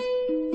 Música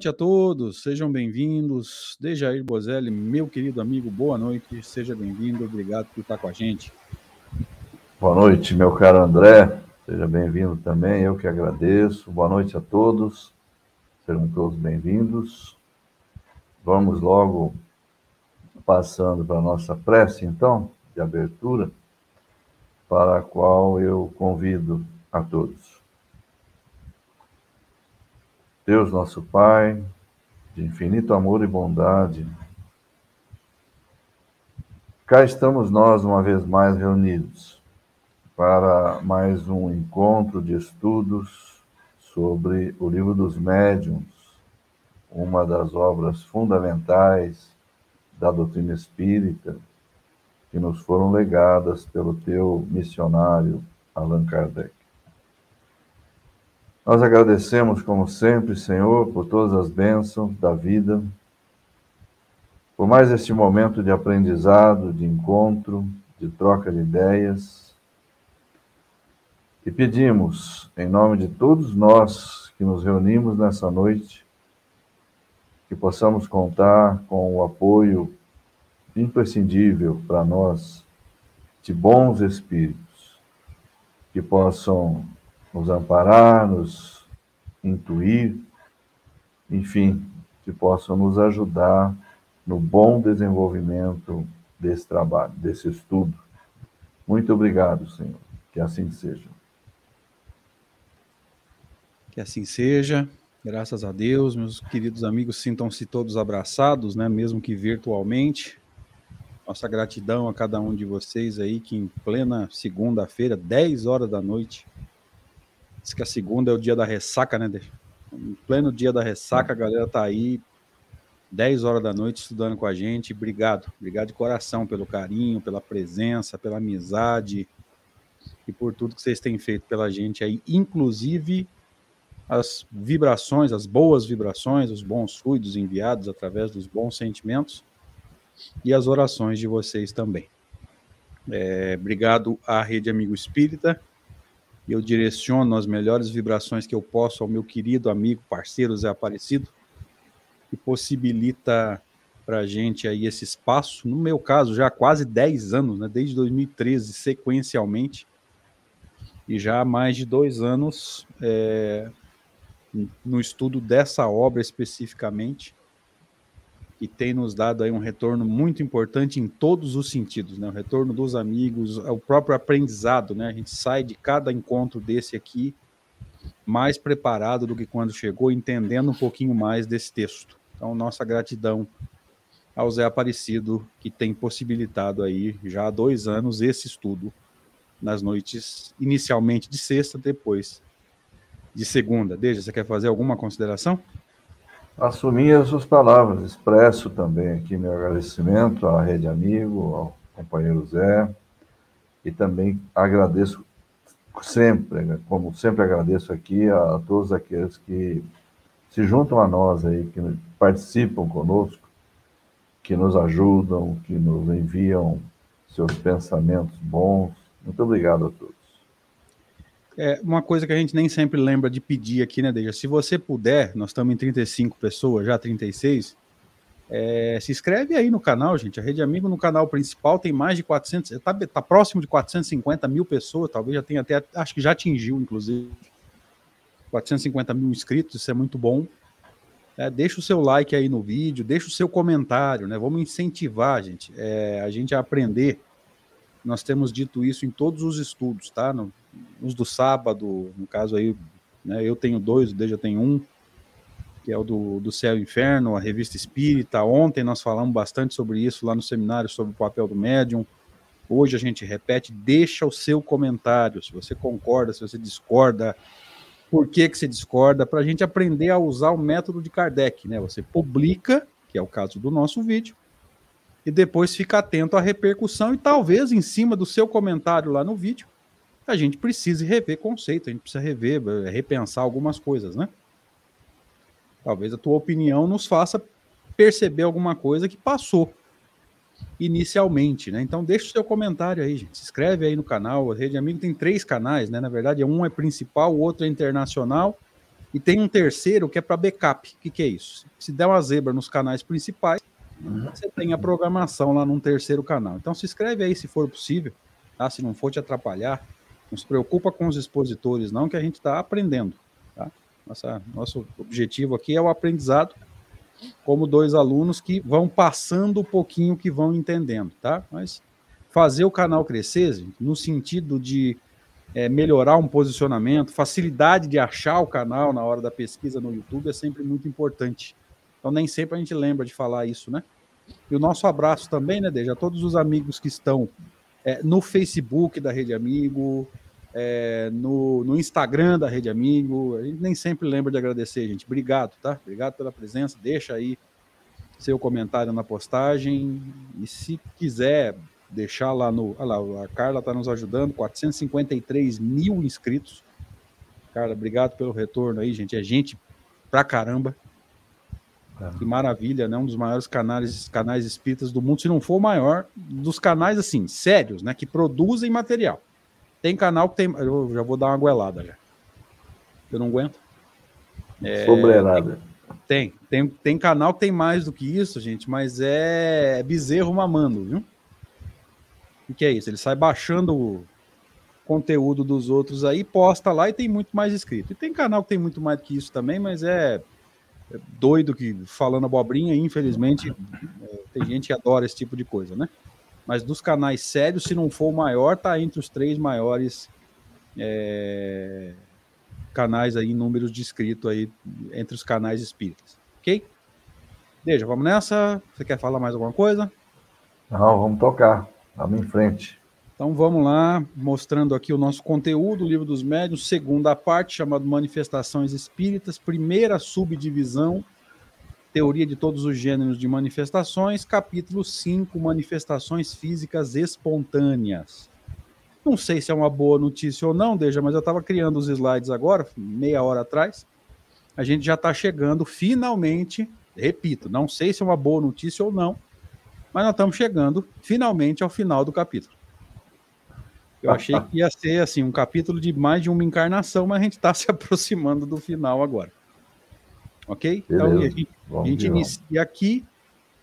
noite a todos, sejam bem-vindos. Dejair Bozelli, meu querido amigo, boa noite, seja bem-vindo, obrigado por estar com a gente. Boa noite, meu caro André, seja bem-vindo também, eu que agradeço. Boa noite a todos, sejam todos bem-vindos. Vamos logo passando para a nossa prece, então, de abertura, para a qual eu convido a todos. Deus nosso Pai, de infinito amor e bondade, cá estamos nós uma vez mais reunidos para mais um encontro de estudos sobre o Livro dos Médiuns, uma das obras fundamentais da doutrina espírita que nos foram legadas pelo teu missionário Allan Kardec. Nós agradecemos, como sempre, Senhor, por todas as bênçãos da vida, por mais este momento de aprendizado, de encontro, de troca de ideias. E pedimos, em nome de todos nós que nos reunimos nessa noite, que possamos contar com o apoio imprescindível para nós de bons espíritos, que possam nos amparar, nos intuir, enfim, que possam nos ajudar no bom desenvolvimento desse trabalho, desse estudo. Muito obrigado, Senhor. Que assim seja. Que assim seja. Graças a Deus, meus queridos amigos, sintam-se todos abraçados, né, mesmo que virtualmente. Nossa gratidão a cada um de vocês aí que em plena segunda-feira, 10 horas da noite, Diz que a segunda é o dia da ressaca, né? Em pleno dia da ressaca, a galera tá aí 10 horas da noite estudando com a gente. Obrigado, obrigado de coração pelo carinho, pela presença, pela amizade e por tudo que vocês têm feito pela gente aí, inclusive as vibrações, as boas vibrações, os bons fluidos enviados através dos bons sentimentos e as orações de vocês também. É, obrigado à Rede Amigo Espírita, eu direciono as melhores vibrações que eu posso ao meu querido amigo, parceiro Zé Aparecido, que possibilita para a gente aí esse espaço. No meu caso, já há quase 10 anos, né, desde 2013, sequencialmente, e já há mais de dois anos é, no estudo dessa obra especificamente e tem nos dado aí um retorno muito importante em todos os sentidos, né? O retorno dos amigos, o próprio aprendizado, né? A gente sai de cada encontro desse aqui mais preparado do que quando chegou, entendendo um pouquinho mais desse texto. Então, nossa gratidão ao Zé Aparecido, que tem possibilitado aí já há dois anos esse estudo nas noites, inicialmente de sexta, depois de segunda. Deja, você quer fazer alguma consideração? Assumir as suas palavras, expresso também aqui meu agradecimento à Rede Amigo, ao companheiro Zé, e também agradeço sempre, né, como sempre agradeço aqui a todos aqueles que se juntam a nós aí, que participam conosco, que nos ajudam, que nos enviam seus pensamentos bons. Muito obrigado a todos. É, uma coisa que a gente nem sempre lembra de pedir aqui, né, Deja? Se você puder, nós estamos em 35 pessoas, já 36, é, se inscreve aí no canal, gente. A Rede Amigo no canal principal tem mais de 400, está tá próximo de 450 mil pessoas, talvez já tenha até, acho que já atingiu, inclusive, 450 mil inscritos, isso é muito bom. É, deixa o seu like aí no vídeo, deixa o seu comentário, né? Vamos incentivar, gente, é, a gente a aprender. Nós temos dito isso em todos os estudos, tá? No, nos do sábado, no caso aí, né, eu tenho dois, o Deja tem um que é o do, do Céu e Inferno, a revista Espírita. Ontem nós falamos bastante sobre isso lá no seminário, sobre o papel do médium. Hoje a gente repete, deixa o seu comentário, se você concorda, se você discorda, por que, que você discorda, para a gente aprender a usar o método de Kardec, né? Você publica, que é o caso do nosso vídeo, e depois fica atento à repercussão e talvez em cima do seu comentário lá no vídeo, a gente precise rever conceito, a gente precisa rever, repensar algumas coisas, né? Talvez a tua opinião nos faça perceber alguma coisa que passou inicialmente, né? Então deixa o seu comentário aí, gente. Se inscreve aí no canal. A Rede Amigo tem três canais, né? Na verdade, um é principal, o outro é internacional e tem um terceiro que é para backup. O que, que é isso? Se der uma zebra nos canais principais, você tem a programação lá num terceiro canal. Então se inscreve aí se for possível, tá? Se não for te atrapalhar, não se preocupa com os expositores não, que a gente está aprendendo. Nossa, nosso objetivo aqui é o aprendizado como dois alunos que vão passando um pouquinho que vão entendendo, tá? Mas fazer o canal crescer, no sentido de é, melhorar um posicionamento, facilidade de achar o canal na hora da pesquisa no YouTube é sempre muito importante. Então nem sempre a gente lembra de falar isso, né? E o nosso abraço também, né, Deja, a todos os amigos que estão é, no Facebook da Rede Amigo, é, no, no, Instagram da Rede Amigo. A gente nem sempre lembra de agradecer, gente. Obrigado, tá? Obrigado pela presença. Deixa aí seu comentário na postagem. E se quiser deixar lá no. Olha lá, a Carla está nos ajudando, 453 mil inscritos. Carla, obrigado pelo retorno aí, gente. É gente pra caramba. É. Que maravilha, né? Um dos maiores canais, canais espíritas do mundo, se não for o maior, dos canais assim, sérios, né? Que produzem material. Tem canal que tem. Eu já vou dar uma goelada já. Eu não aguento. É, Sobreirada. Tem, tem, tem canal que tem mais do que isso, gente, mas é bezerro mamando, viu? O que é isso? Ele sai baixando o conteúdo dos outros aí, posta lá e tem muito mais inscrito. E tem canal que tem muito mais do que isso também, mas é, é doido que falando abobrinha, infelizmente, é, tem gente que adora esse tipo de coisa, né? mas dos canais sérios, se não for o maior, tá entre os três maiores é, canais aí, números de inscrito aí, entre os canais espíritas. Ok? Deja, vamos nessa? Você quer falar mais alguma coisa? Não, vamos tocar. Vamos em frente. Então vamos lá, mostrando aqui o nosso conteúdo, o livro dos médiuns, segunda parte, chamado Manifestações Espíritas, primeira subdivisão, Teoria de todos os gêneros de manifestações, capítulo 5, manifestações físicas espontâneas. Não sei se é uma boa notícia ou não, Deja, mas eu estava criando os slides agora, meia hora atrás. A gente já está chegando finalmente, repito, não sei se é uma boa notícia ou não, mas nós estamos chegando finalmente ao final do capítulo. Eu achei que ia ser assim um capítulo de mais de uma encarnação, mas a gente está se aproximando do final agora. Ok? Beleza. Então a gente a gente inicia aqui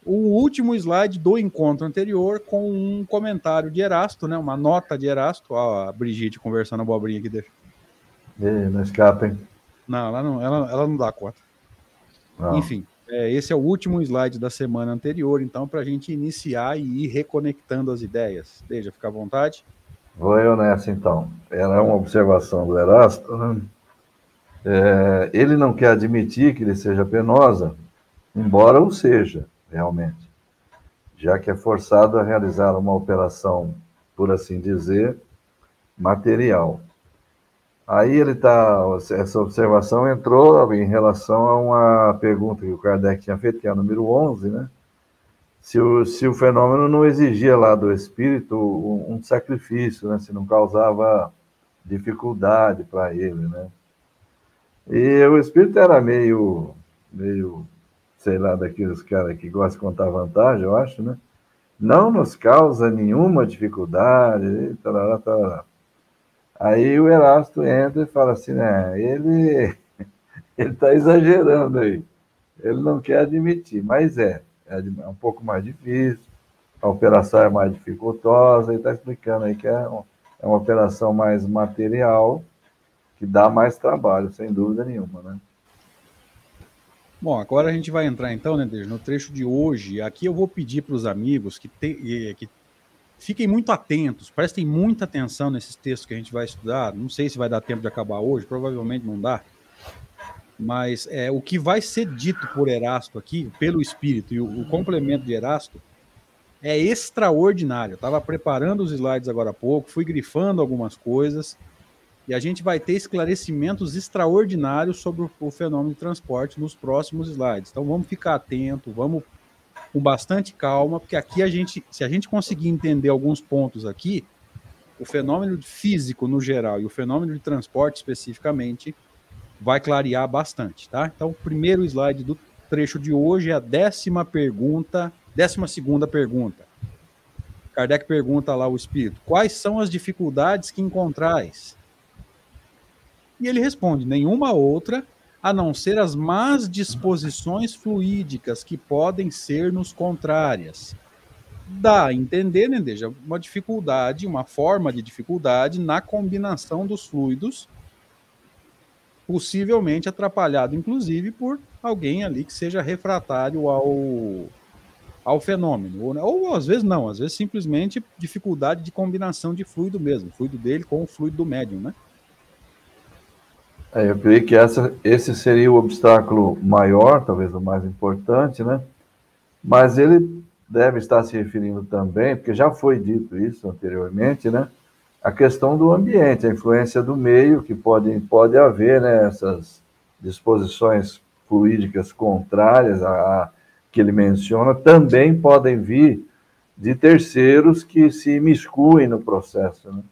o último slide do encontro anterior com um comentário de Erasto, né? Uma nota de Erasto. Ó, a Brigitte conversando abobrinha aqui. Deixa. E, não escapa, hein? Não, ela não, ela, ela não dá conta. Não. Enfim, é, esse é o último slide da semana anterior, então, para a gente iniciar e ir reconectando as ideias. Deixa, fica à vontade. Vou eu nessa, então. Era uma observação do Erasto. Né? É, ele não quer admitir que ele seja penosa, embora o seja, realmente, já que é forçado a realizar uma operação, por assim dizer, material. Aí ele está, essa observação entrou em relação a uma pergunta que o Kardec tinha feito, que é a número 11, né? Se o, se o fenômeno não exigia lá do espírito um, um sacrifício, né? Se não causava dificuldade para ele, né? E o espírito era meio, meio, sei lá, daqueles caras que gostam de contar vantagem, eu acho, né? Não nos causa nenhuma dificuldade, tarará, tarará. Aí o Erasto entra e fala assim, né? Ele ele está exagerando aí. Ele não quer admitir, mas é. É um pouco mais difícil, a operação é mais dificultosa, ele está explicando aí que é, é uma operação mais material, que dá mais trabalho, sem dúvida nenhuma, né? Bom, agora a gente vai entrar então, né, no trecho de hoje. Aqui eu vou pedir para os amigos que, te, que fiquem muito atentos, prestem muita atenção nesses textos que a gente vai estudar. Não sei se vai dar tempo de acabar hoje, provavelmente não dá. Mas é, o que vai ser dito por Erasto aqui, pelo Espírito, e o, o complemento de Erasto, é extraordinário. Estava preparando os slides agora há pouco, fui grifando algumas coisas, e a gente vai ter esclarecimentos extraordinários sobre o, o fenômeno de transporte nos próximos slides. Então vamos ficar atento, vamos com bastante calma, porque aqui a gente, se a gente conseguir entender alguns pontos aqui, o fenômeno físico no geral e o fenômeno de transporte especificamente vai clarear bastante, tá? Então, o primeiro slide do trecho de hoje é a décima pergunta, décima segunda pergunta. Kardec pergunta lá ao espírito: quais são as dificuldades que encontrais? E ele responde: nenhuma outra, a não ser as más disposições fluídicas que podem ser nos contrárias. Dá a entender, né, Deja, uma dificuldade, uma forma de dificuldade na combinação dos fluidos possivelmente atrapalhado, inclusive, por alguém ali que seja refratário ao, ao fenômeno. Ou, ou às vezes não, às vezes simplesmente dificuldade de combinação de fluido mesmo, fluido dele com o fluido do médium, né? É, eu creio que essa, esse seria o obstáculo maior, talvez o mais importante, né? Mas ele deve estar se referindo também, porque já foi dito isso anteriormente, né? A questão do ambiente, a influência do meio, que pode, pode haver né, essas disposições fluídicas contrárias a, a, que ele menciona, também podem vir de terceiros que se imiscuem no processo. Né?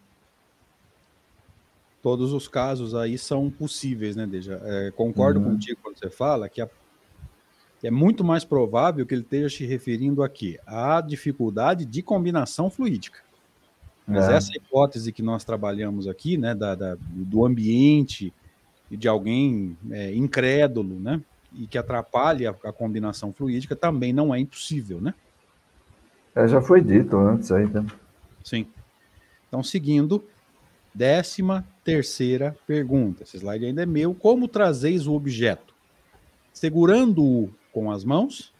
Todos os casos aí são possíveis, né, Deja? É, concordo uhum. contigo quando você fala que, a, que é muito mais provável que ele esteja se referindo aqui à dificuldade de combinação fluídica. Mas é. essa hipótese que nós trabalhamos aqui, né, da, da do ambiente e de alguém é, incrédulo, né, e que atrapalha a, a, combinação fluídica, também não é impossível, né? É, já foi dito antes aí, né? Sim. Então, seguindo, décima terceira pergunta. Esse slide ainda é meu. Como trazeis o objeto? Segurando-o com as mãos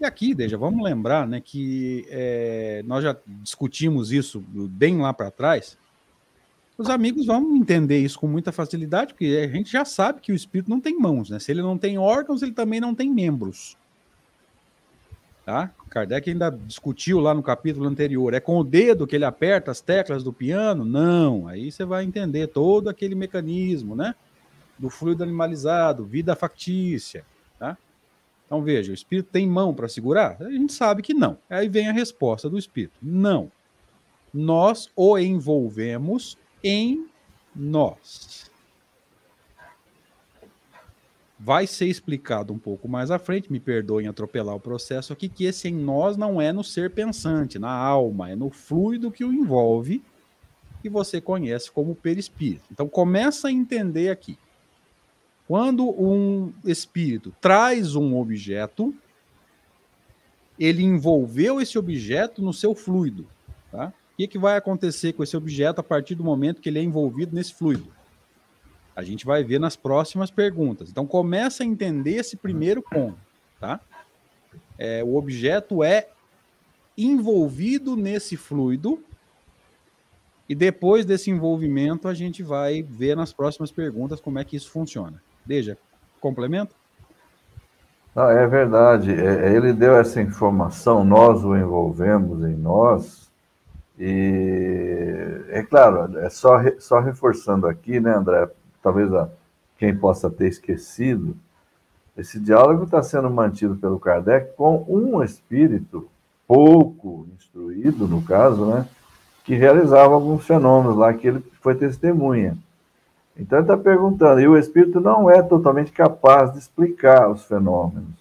e aqui, Deja, vamos lembrar né, que é, nós já discutimos isso bem lá para trás. Os amigos vão entender isso com muita facilidade, porque a gente já sabe que o espírito não tem mãos, né? Se ele não tem órgãos, ele também não tem membros. Tá? Kardec ainda discutiu lá no capítulo anterior. É com o dedo que ele aperta as teclas do piano? Não. Aí você vai entender todo aquele mecanismo, né? Do fluido animalizado, vida factícia. Então veja, o espírito tem mão para segurar? A gente sabe que não. Aí vem a resposta do espírito: não. Nós o envolvemos em nós. Vai ser explicado um pouco mais à frente, me perdoem atropelar o processo aqui, que esse em nós não é no ser pensante, na alma, é no fluido que o envolve, que você conhece como perispírito. Então começa a entender aqui. Quando um espírito traz um objeto, ele envolveu esse objeto no seu fluido. Tá? O que, que vai acontecer com esse objeto a partir do momento que ele é envolvido nesse fluido? A gente vai ver nas próximas perguntas. Então, começa a entender esse primeiro ponto. Tá? É, o objeto é envolvido nesse fluido e depois desse envolvimento a gente vai ver nas próximas perguntas como é que isso funciona. Deja, complementa? Ah, é verdade. É, é, ele deu essa informação, nós o envolvemos em nós. E é claro, é só, só reforçando aqui, né, André? Talvez a, quem possa ter esquecido. Esse diálogo está sendo mantido pelo Kardec com um espírito pouco instruído, no caso, né? que realizava alguns fenômenos lá que ele foi testemunha. Então ele está perguntando, e o espírito não é totalmente capaz de explicar os fenômenos.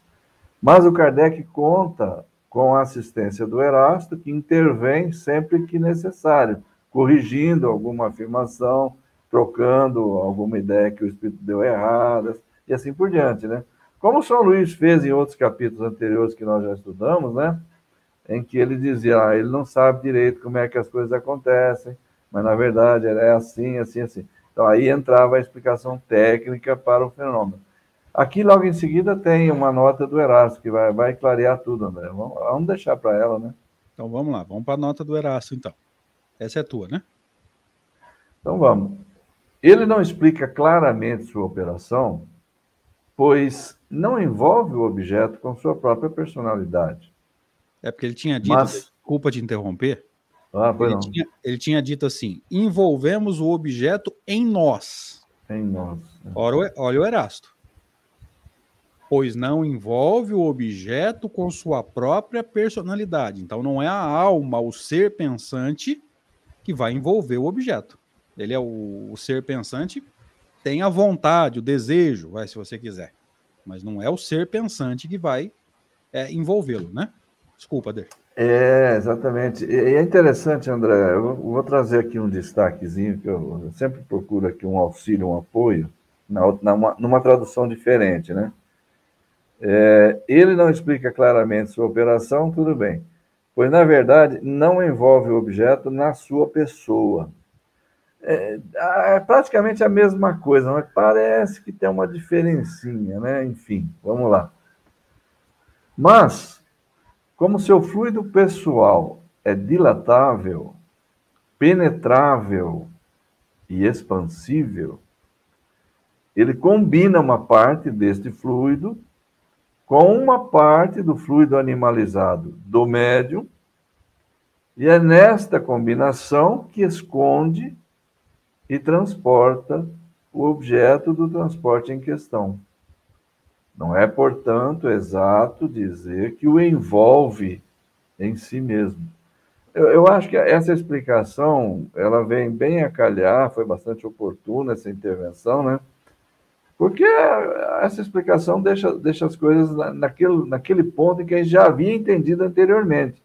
Mas o Kardec conta com a assistência do Erasto, que intervém sempre que necessário, corrigindo alguma afirmação, trocando alguma ideia que o espírito deu errada, e assim por diante, né? Como São Luís fez em outros capítulos anteriores que nós já estudamos, né? Em que ele dizia, ah, ele não sabe direito como é que as coisas acontecem, mas na verdade é assim, assim, assim. Então aí entrava a explicação técnica para o fenômeno. Aqui, logo em seguida, tem uma nota do Erasto, que vai, vai clarear tudo, André. Vamos, vamos deixar para ela, né? Então vamos lá, vamos para a nota do Erasto, então. Essa é tua, né? Então vamos. Ele não explica claramente sua operação, pois não envolve o objeto com sua própria personalidade. É porque ele tinha dito, Mas... desculpa te interromper, ah, ele, tinha, ele, tinha, dito assim: envolvemos o objeto em nós. Em nós. É. Olha, olha o Erasto pois não envolve o objeto com sua própria personalidade. Então, não é a alma, o ser pensante, que vai envolver o objeto. Ele é o, o ser pensante, tem a vontade, o desejo, vai, se você quiser. Mas não é o ser pensante que vai é, envolvê-lo, né? Desculpa, Der. É, exatamente. E é interessante, André, eu vou trazer aqui um destaquezinho, que eu sempre procuro aqui um auxílio, um apoio, na, numa tradução diferente, né? É, ele não explica claramente sua operação, tudo bem, pois na verdade não envolve o objeto na sua pessoa. É, é praticamente a mesma coisa, mas parece que tem uma diferencinha, né? Enfim, vamos lá. Mas, como seu fluido pessoal é dilatável, penetrável e expansível, ele combina uma parte deste fluido com uma parte do fluido animalizado do médium, e é nesta combinação que esconde e transporta o objeto do transporte em questão. Não é, portanto, exato dizer que o envolve em si mesmo. Eu, eu, acho que essa explicação ela vem bem a calhar, foi bastante oportuna essa intervenção, né? Porque essa explicação deixa, deixa as coisas naquele, naquele ponto em que a gente já havia entendido anteriormente.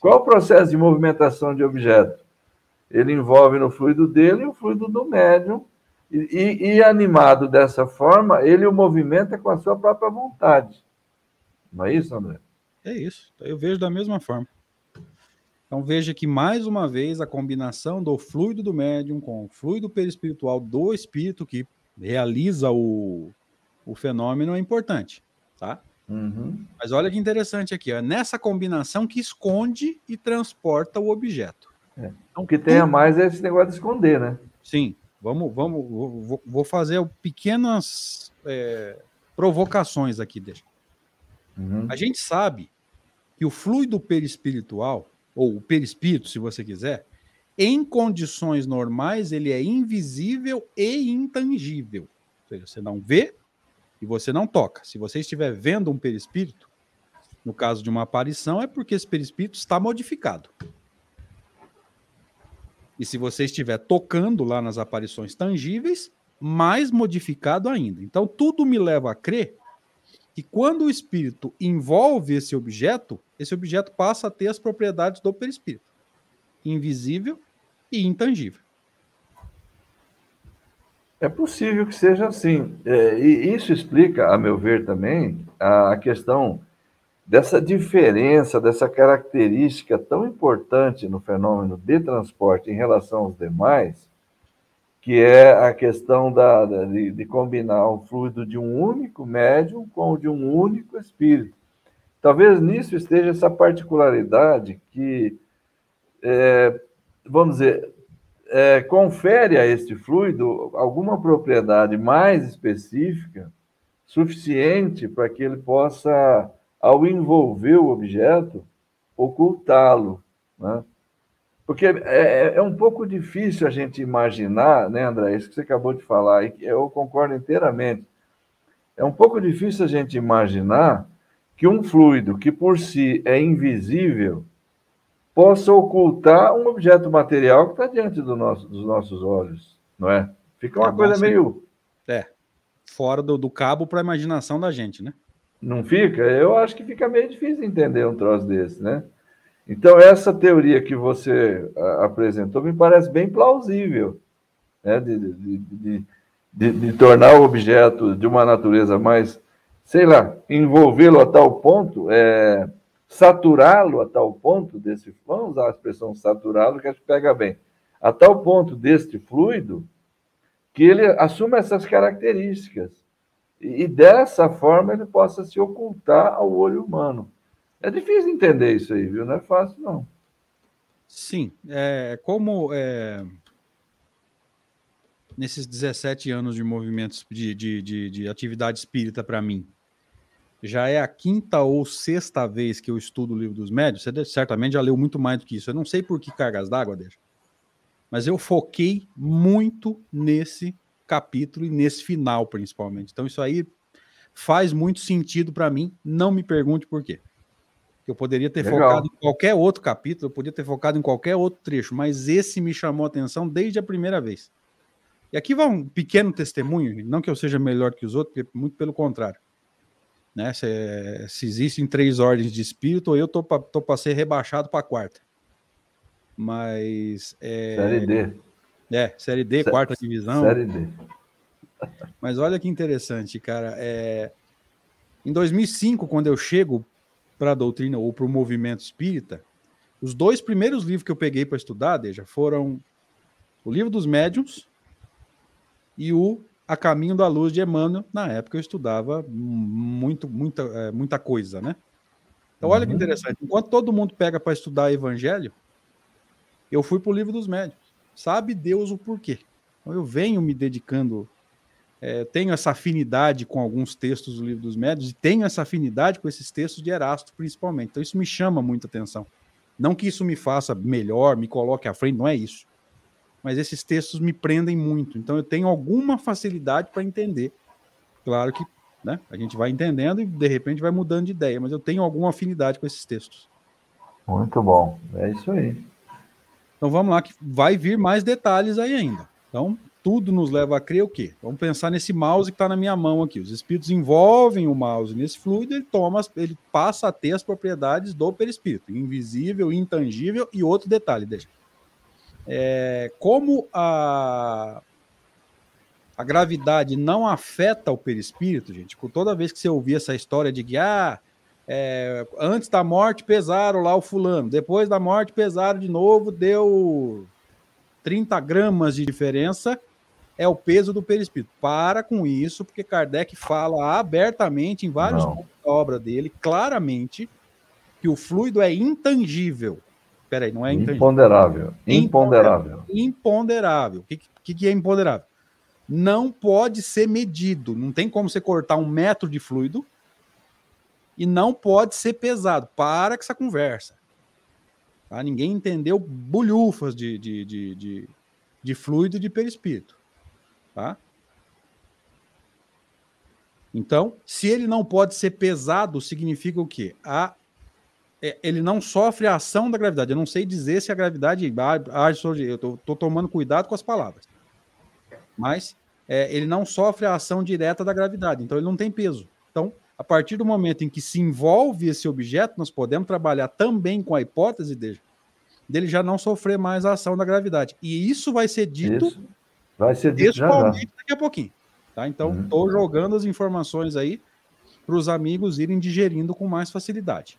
Qual o processo de movimentação de objeto? Ele envolve no fluido dele o fluido do médium, e, e, animado dessa forma, ele o movimenta com a sua própria vontade. Não é isso, André? É isso. Eu vejo da mesma forma. Então veja que mais uma vez a combinação do fluido do médium com o fluido perispiritual do espírito que realiza o, o fenômeno é importante, tá? Uhum. Mas olha que interessante aqui, ó, nessa combinação que esconde e transporta o objeto. É. Então, o que tem a mais é esse negócio de esconder, né? Sim, vamos, vamos, vou, vou fazer pequenas é, provocações aqui, deixa. Uhum. A gente sabe que o fluido perispiritual, ou o perispírito, se você quiser, em condições normais, ele é invisível e intangível. Ou seja, você não vê e você não toca. Se você estiver vendo um perispírito, no caso de uma aparição, é porque esse perispírito está modificado. E se você estiver tocando lá nas aparições tangíveis, mais modificado ainda. Então, tudo me leva a crer que quando o espírito envolve esse objeto, esse objeto passa a ter as propriedades do perispírito invisível e intangível. É possível que seja assim. É, e isso explica, a meu ver, também a questão dessa diferença, dessa característica tão importante no fenômeno de transporte em relação aos demais, que é a questão da, de, de combinar o fluido de um único médium com o de um único espírito. Talvez nisso esteja essa particularidade que é, vamos dizer, é, confere a este fluido alguma propriedade mais específica, suficiente para que ele possa, ao envolver o objeto, ocultá-lo. Né? Porque é, é, é, um pouco difícil a gente imaginar, né, André? Isso que você acabou de falar, e eu concordo inteiramente. É um pouco difícil a gente imaginar que um fluido que por si é invisível possa ocultar um objeto material que está diante do nosso, dos nossos olhos, não é? Fica uma é coisa meio. É, fora do, do cabo para a imaginação da gente, né? Não fica? Eu acho que fica meio difícil entender um troço desse, né? Então, essa teoria que você apresentou me parece bem plausível, né? de, de, de, de, tornar o objeto de uma natureza mais, sei lá, envolvê-lo a tal ponto, é, saturá-lo a tal ponto desse, vamos usar a expressão saturá-lo, que a gente pega bem, a tal ponto deste fluido, que ele assuma essas características. E, dessa forma ele possa se ocultar ao olho humano. É difícil entender isso aí, viu? Não é fácil, não. Sim, é, como é, nesses 17 anos de movimentos de, de, de, de atividade espírita para mim, já é a quinta ou sexta vez que eu estudo o livro dos médios, você certamente já leu muito mais do que isso. Eu não sei por que cargas d'água, deixa. Mas eu foquei muito nesse capítulo e nesse final, principalmente. Então, isso aí faz muito sentido para mim. Não me pergunte por quê. Eu poderia ter Legal. focado em qualquer outro capítulo, eu poderia ter focado em qualquer outro trecho, mas esse me chamou a atenção desde a primeira vez. E aqui vai um pequeno testemunho, não que eu seja melhor que os outros, muito pelo contrário. Né? Se, se existem três ordens de espírito, eu tô para ser rebaixado para a quarta. Mas. É, série D. É, Série D, quarta divisão. Série D. Mas olha que interessante, cara. É, em 2005, quando eu chego para a doutrina ou para o movimento espírita, os dois primeiros livros que eu peguei para estudar, Deja, foram o Livro dos Médiuns e o A Caminho da Luz de Emmanuel. Na época eu estudava muito, muita, é, muita coisa, né? Então, olha uhum. que interessante. Enquanto todo mundo pega para estudar Evangelho, eu fui para o Livro dos Médiuns. Sabe Deus o porquê. Então, eu venho me dedicando é, tenho essa afinidade com alguns textos do livro dos médios e tenho essa afinidade com esses textos de Erasto, principalmente. Então, isso me chama muita atenção. Não que isso me faça melhor, me coloque à frente, não é isso. Mas esses textos me prendem muito. Então, eu tenho alguma facilidade para entender. Claro que né, a gente vai entendendo e, de repente, vai mudando de ideia, mas eu tenho alguma afinidade com esses textos. Muito bom. É isso aí. Então, vamos lá, que vai vir mais detalhes aí ainda. Então, tudo nos leva a crer o quê? Vamos pensar nesse mouse que está na minha mão aqui. Os espíritos envolvem o mouse nesse fluido, ele toma, ele passa a ter as propriedades do perispírito, invisível, intangível e outro detalhe, deixa. É, como a a gravidade não afeta o perispírito, gente, toda vez que você ouvir essa história de que ah, é, antes da morte pesaram lá o fulano, depois da morte pesaram de novo, deu 30 gramas de diferença, é o peso do perispírito. Para com isso, porque Kardec fala abertamente em vários pontos da obra dele, claramente, que o fluido é intangível. Peraí, não é intangível. Imponderável. Imponderável. Imponderável. O que, que, que é imponderável? Não pode ser medido. Não tem como você cortar um metro de fluido e não pode ser pesado. Para com essa conversa. Tá? Ninguém entendeu bulhufas de, de, de, de, de fluido de perispírito. Tá? Então, se ele não pode ser pesado, significa o quê? A, é, ele não sofre a ação da gravidade. Eu não sei dizer se a gravidade age Eu estou tomando cuidado com as palavras. Mas é, ele não sofre a ação direta da gravidade, então ele não tem peso. Então, a partir do momento em que se envolve esse objeto, nós podemos trabalhar também com a hipótese dele, dele já não sofrer mais a ação da gravidade. E isso vai ser dito isso. Vai ser dito daqui a pouquinho. Tá? Então, estou uhum. jogando as informações aí para os amigos irem digerindo com mais facilidade.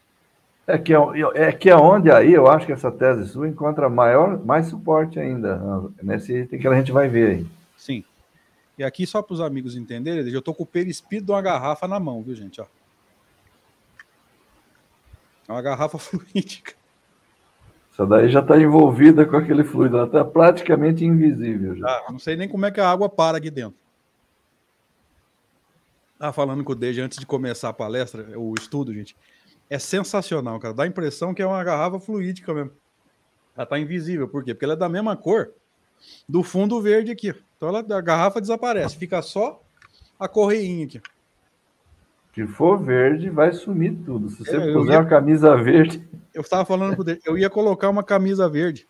É que é, é que é onde aí eu acho que essa tese sua encontra maior, mais suporte ainda, nesse item que a gente vai ver aí. Sim. E aqui, só para os amigos entenderem, eu estou com o perispírito de uma garrafa na mão, viu, gente? Ó. É uma garrafa fluídica. Essa daí já está envolvida com aquele fluido, ela está praticamente invisível. Já. Ah, não sei nem como é que a água para aqui dentro. Ah, falando com o Deja antes de começar a palestra, o estudo, gente. É sensacional, cara. Dá a impressão que é uma garrafa fluídica mesmo. Ela está invisível. Por quê? Porque ela é da mesma cor do fundo verde aqui. Então ela, a garrafa desaparece. Fica só a correinha aqui. Se for verde, vai sumir tudo. Se você é, puser ia... uma camisa verde. Eu estava falando pro eu ia colocar uma camisa verde.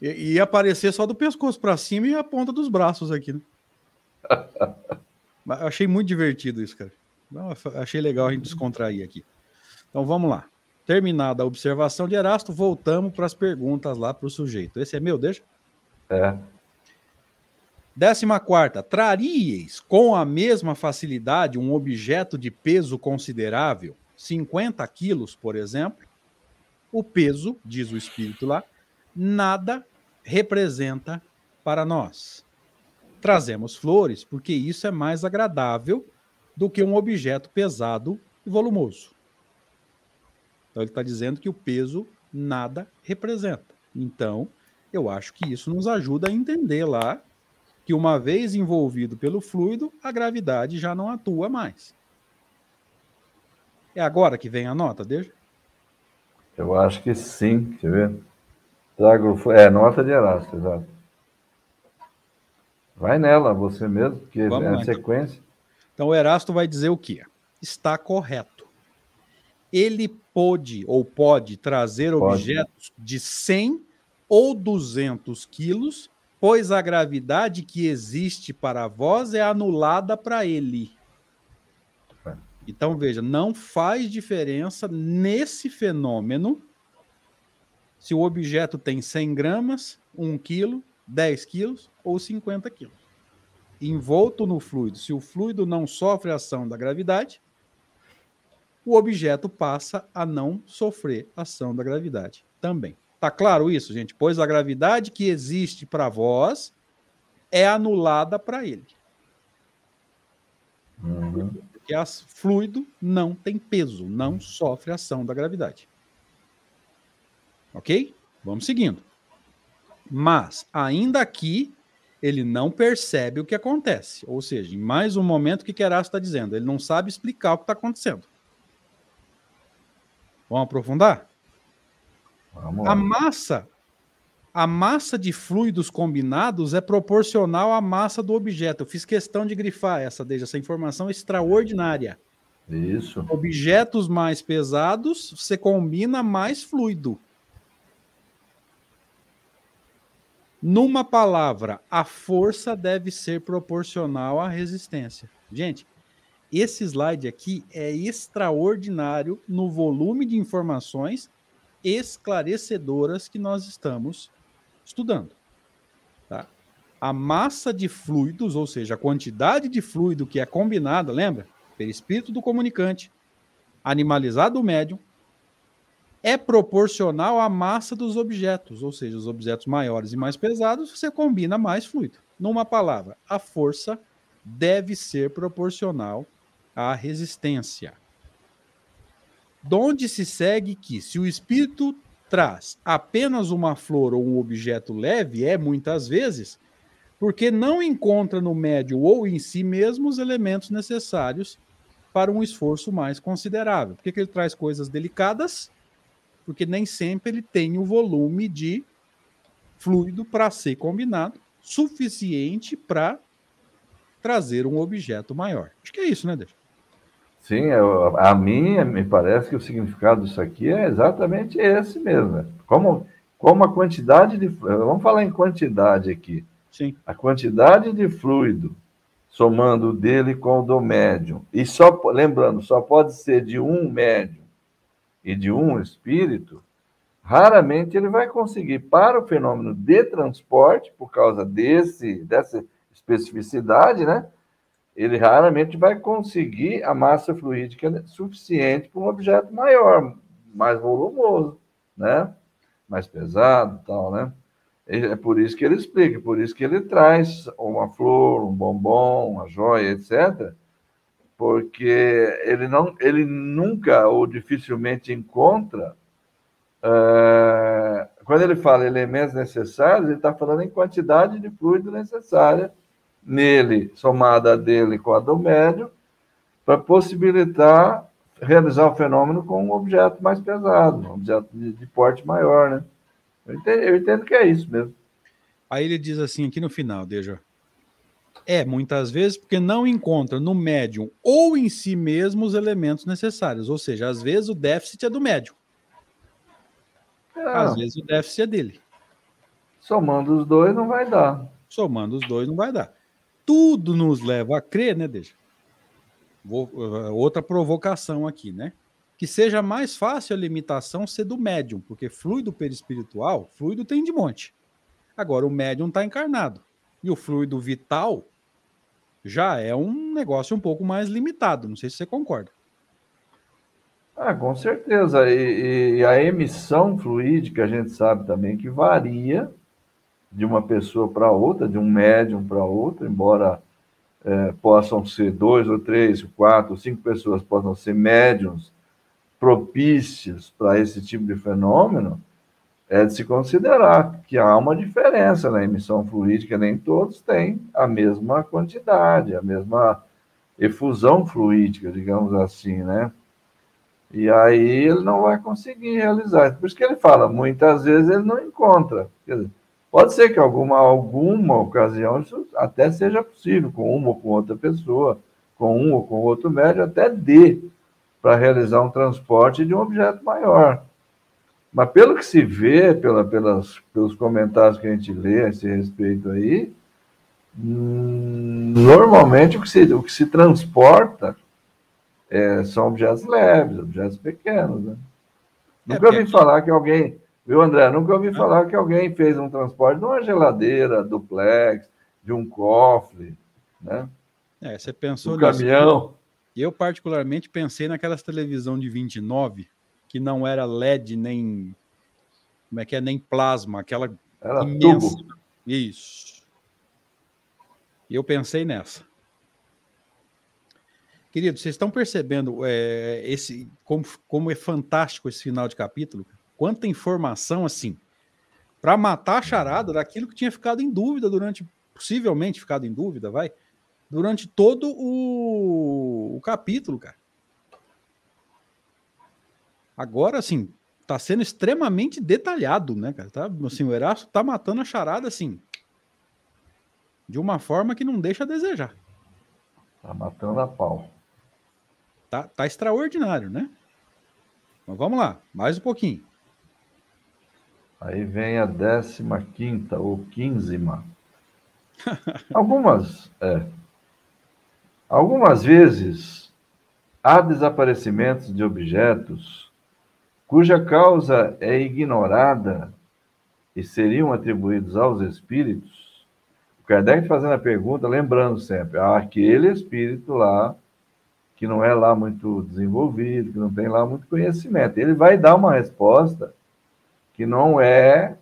E ia aparecer só do pescoço para cima e a ponta dos braços aqui, né? Achei muito divertido isso, cara. achei legal a gente descontrair aqui. Então vamos lá. Terminada a observação de Erasto, voltamos para as perguntas lá para o sujeito. Esse é meu, deixa? É. Décima quarta, traríeis com a mesma facilidade um objeto de peso considerável, 50 quilos, por exemplo? O peso, diz o espírito lá, nada representa para nós. Trazemos flores porque isso é mais agradável do que um objeto pesado e volumoso. Então ele está dizendo que o peso nada representa. Então, eu acho que isso nos ajuda a entender lá que uma vez envolvido pelo fluido, a gravidade já não atua mais. É agora que vem a nota, deixa? Eu acho que sim, quer ver? Trago, é, nota de Erasto, exato. Vai nela, você mesmo, porque Vamos é a então. sequência. Então o Erasto vai dizer o quê? Está correto. Ele pode ou pode trazer pode. objetos de 100 ou 200 quilos pois a gravidade que existe para vós é anulada para ele. Então, veja, não faz diferença nesse fenômeno se o objeto tem 100 gramas, 1 quilo, 10 quilos ou 50 quilos. Envolto no fluido, se o fluido não sofre a ação da gravidade, o objeto passa a não sofrer ação da gravidade também. Tá claro isso, gente? Pois a gravidade que existe para vós é anulada para ele. Uhum. Porque o fluido não tem peso, não sofre ação da gravidade. Ok? Vamos seguindo. Mas, ainda aqui, ele não percebe o que acontece. Ou seja, em mais um momento, o que Queraço está dizendo? Ele não sabe explicar o que está acontecendo. Vamos aprofundar? A massa, a massa de fluidos combinados é proporcional à massa do objeto. Eu fiz questão de grifar essa, desde essa informação extraordinária. Isso. Objetos mais pesados, você combina mais fluido. Numa palavra, a força deve ser proporcional à resistência. Gente, esse slide aqui é extraordinário no volume de informações esclarecedoras que nós estamos estudando. Tá? A massa de fluidos, ou seja, a quantidade de fluido que é combinada, lembra? Perispírito do comunicante, animalizado do médium, é proporcional à massa dos objetos, ou seja, os objetos maiores e mais pesados, você combina mais fluido. Numa palavra, a força deve ser proporcional à resistência donde se segue que, se o espírito traz apenas uma flor ou um objeto leve, é muitas vezes porque não encontra no médio ou em si mesmo os elementos necessários para um esforço mais considerável. Por que, que ele traz coisas delicadas? Porque nem sempre ele tem o volume de fluido para ser combinado suficiente para trazer um objeto maior. Acho que é isso, né, Deixa? Sim, eu, a mim me parece que o significado disso aqui é exatamente esse mesmo. Né? Como, como a quantidade de. Vamos falar em quantidade aqui. Sim. A quantidade de fluido, somando o dele com o do médium. E só, lembrando, só pode ser de um médium e de um espírito, raramente ele vai conseguir, para o fenômeno de transporte, por causa desse, dessa especificidade, né? Ele raramente vai conseguir a massa fluídica suficiente para um objeto maior, mais volumoso, né? Mais pesado, tal, né? É por isso que ele explica, por isso que ele traz uma flor, um bombom, uma joia, etc. Porque ele não, ele nunca ou dificilmente encontra. Uh, quando ele fala elementos necessários, ele está falando em quantidade de fluido necessária nele, somada a dele com a do médio, para possibilitar realizar o fenômeno com um objeto mais pesado, um objeto de, de porte maior, né? Eu entendo, eu entendo, que é isso mesmo. Aí ele diz assim aqui no final, Deja. É, muitas vezes, porque não encontra no médium ou em si mesmo os elementos necessários. Ou seja, às vezes o déficit é do médium. É. Às vezes o déficit é dele. Somando os dois não vai dar. Somando os dois não vai dar. Tudo nos leva a crer, né, Deixa? Vou, uh, outra provocação aqui, né? Que seja mais fácil a limitação ser do médium, porque fluido perispiritual, fluido tem de monte. Agora, o médium está encarnado. E o fluido vital já é um negócio um pouco mais limitado. Não sei se você concorda. Ah, com certeza. E, e, a emissão fluídica a gente sabe também que varia de uma pessoa para outra, de um médium para outro, embora é, possam ser dois ou três, quatro, ou cinco pessoas possam ser médiums propícios para esse tipo de fenômeno, é de se considerar que há uma diferença na emissão fluídica, nem todos têm a mesma quantidade, a mesma efusão fluídica, digamos assim, né? E aí ele não vai conseguir realizar. Por isso que ele fala, muitas vezes ele não encontra. Dizer, pode ser que alguma alguma ocasião isso até seja possível, com uma ou com outra pessoa, com um ou com outro médio, até dê para realizar um transporte de um objeto maior. Mas pelo que se vê, pela, pelas, pelos comentários que a gente lê a esse respeito aí, hum, normalmente o que se, o que se transporta é, são objetos leves, objetos pequenos. Né? É, nunca ouvi falar que alguém, viu, André? Nunca ouvi falar que alguém fez um transporte de uma geladeira, duplex, de um cofre, né? É, você pensou um caminhão. Eu, particularmente, pensei naquelas televisão de 29 que não era LED nem como é que é nem plasma, aquela era imensa. Tubo. Isso. E eu pensei nessa. Querido, vocês estão percebendo é, esse como, como é fantástico esse final de capítulo? Quanta informação assim para matar a charada daquilo que tinha ficado em dúvida durante, possivelmente ficado em dúvida, vai, durante todo o, o capítulo, cara. Agora, assim, tá sendo extremamente detalhado, né, cara? Tá, assim, o Erasto tá matando a charada, assim, de uma forma que não deixa a desejar. Tá matando a pau. Tá, tá extraordinário, né? Mas vamos lá, mais um pouquinho. Aí vem a décima quinta ou quinzima. Algumas, é, algumas vezes há desaparecimentos de objetos cuja causa é ignorada e seriam atribuídos aos espíritos, o Kardec fazendo a pergunta, lembrando sempre, aquele espírito lá, que não é lá muito desenvolvido, que não tem lá muito conhecimento. Ele vai dar uma resposta que não é.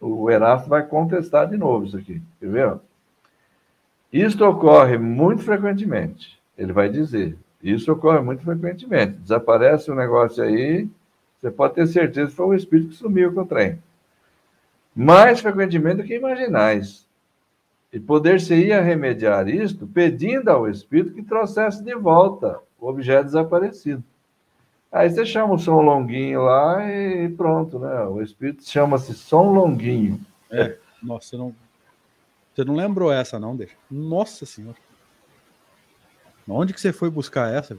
O Erasto vai contestar de novo isso aqui, ver? Isto ocorre muito frequentemente. Ele vai dizer. Isso ocorre muito frequentemente. Desaparece um negócio aí, você pode ter certeza que foi o espírito que sumiu com o trem. Mais frequentemente do que imaginais. E poder-se-ia remediar isto pedindo ao espírito que trouxesse de volta o objeto desaparecido. Aí você chama o som longuinho lá e pronto, né? O espírito chama-se som longuinho. É, nossa, não. Você não lembrou essa, não, deixa? Nossa senhora. Onde que você foi buscar essa?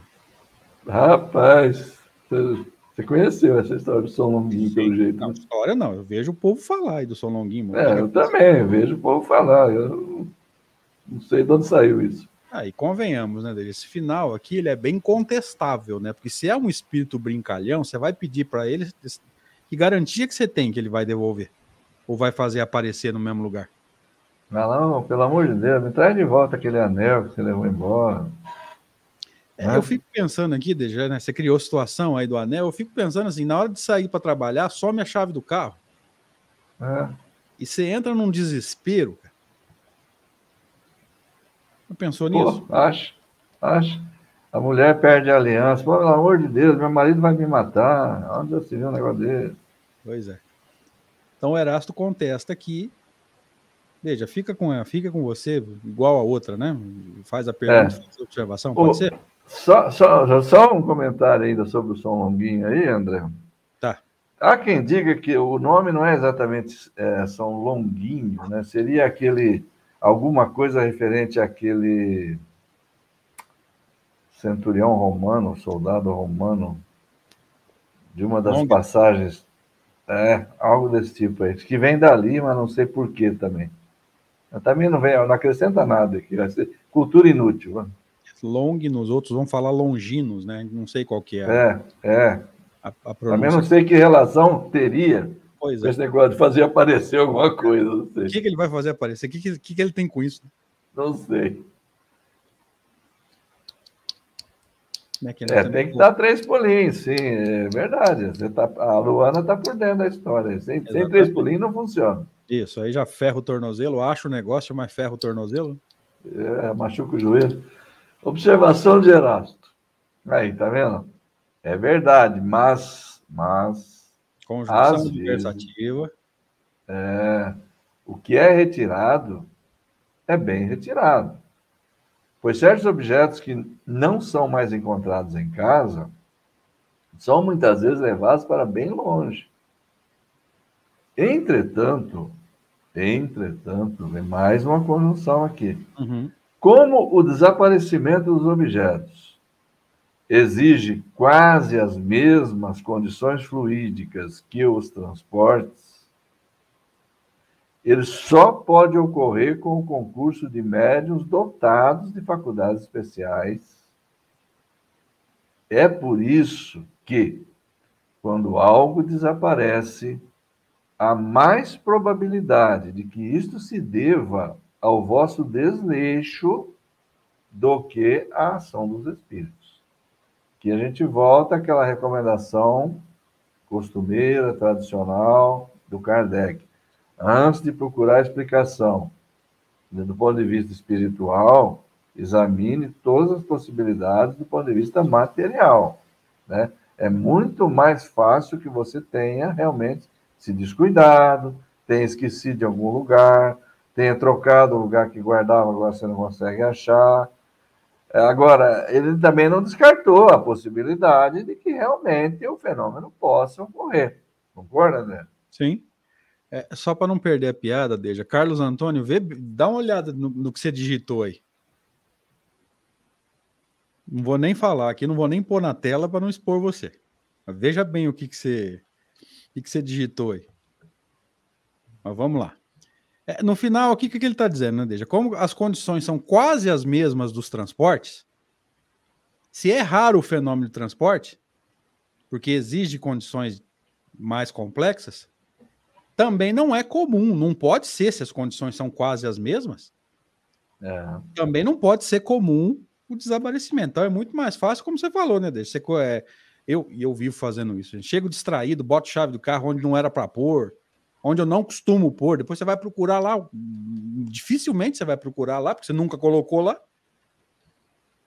Rapaz, você conheceu essa história do Som Longuinho, Sim, pelo jeito? Não, história não. Eu vejo o povo falar aí do Som Longuinho. É, eu também eu vejo o povo falar. Eu não sei de onde saiu isso. Ah, e convenhamos, né, Esse final aqui, ele é bem contestável, né? Porque se é um espírito brincalhão, você vai pedir para ele que garantia que você tem que ele vai devolver? Ou vai fazer aparecer no mesmo lugar? Não, não, pelo amor de Deus, me traz de volta aquele anel que você levou embora. É, eu fico pensando aqui, Deja, né? Você criou a situação aí do anel, eu fico pensando assim, na hora de sair para trabalhar, some a chave do carro. É. E você entra num desespero, cara. Não pensou Pô, nisso? Acho, acho. A mulher perde a aliança. Pô, pelo amor de Deus, meu marido vai me matar. Onde você viu um negócio dele? Pois é. Então o Erasto contesta aqui. Veja, fica com, fica com você igual a outra, né? Faz a pergunta, é. faz a observação, pode ser? Só, só, só um comentário ainda sobre o som longuinho aí, André. Tá. Há quem diga que o nome não é exatamente é, som longuinho, né? Seria aquele alguma coisa referente àquele centurião romano, soldado romano, de uma das passagens. É, algo desse tipo aí. Que vem dali, mas não sei porquê também. Eu também não vem, não acrescenta nada aqui. Vai ser cultura inútil. Mano. Long nos outros vão falar longinos, né? Não sei qual que é. É, é. A, a também não sei que relação teria pois é. esse negócio de fazer aparecer alguma coisa. O que, que ele vai fazer aparecer? O que, que, que ele tem com isso? Não sei. É, é tem que dar três pulinhos, sim, é verdade. Você tá, a Luana está por dentro da história. Sem, sem, três pulinhos não funciona. Isso, aí já ferra o tornozelo, acha o negócio, mas ferra o tornozelo. É, machuca o joelho. Observação de Erasto. Aí, tá vendo? É verdade, mas. mas Conjunção adversativa. Vezes, é, o que é retirado é bem retirado. Pois certos objetos que não são mais encontrados em casa são muitas vezes levados para bem longe. Entretanto, entretanto, vem mais uma conjunção aqui. Uhum. Como o desaparecimento dos objetos exige quase as mesmas condições fluídicas que os transportes, ele só pode ocorrer com o concurso de médios dotados de faculdades especiais. É por isso que, quando algo desaparece, há mais probabilidade de que isto se deva ao vosso desleixo do que à ação dos espíritos. Que a gente volta àquela recomendação costumeira, tradicional do Kardec antes de procurar explicação, do ponto de vista espiritual, examine todas as possibilidades do ponto de vista material. Né? É muito mais fácil que você tenha realmente se descuidado, tenha esquecido de algum lugar, tenha trocado o lugar que guardava, agora você não consegue achar. Agora, ele também não descartou a possibilidade de que realmente o fenômeno possa ocorrer. Concorda, André? Sim. É, só para não perder a piada, Deja, Carlos Antônio, vê, dá uma olhada no, no, que você digitou aí. Não vou nem falar aqui, não vou nem pôr na tela para não expor você. Mas veja bem o que, que, você, o que, que você digitou aí. Mas vamos lá. É, no final, o que, que ele está dizendo, né, Deja? Como as condições são quase as mesmas dos transportes, se é raro o fenômeno de transporte, porque exige condições mais complexas, também não é comum, não pode ser se as condições são quase as mesmas. É. Também não pode ser comum o desaparecimento. Então é muito mais fácil, como você falou, né, Deixa? Você, é, eu, eu vivo fazendo isso. Chego distraído, boto chave do carro onde não era para pôr, onde eu não costumo pôr. Depois você vai procurar lá. Dificilmente você vai procurar lá, porque você nunca colocou lá.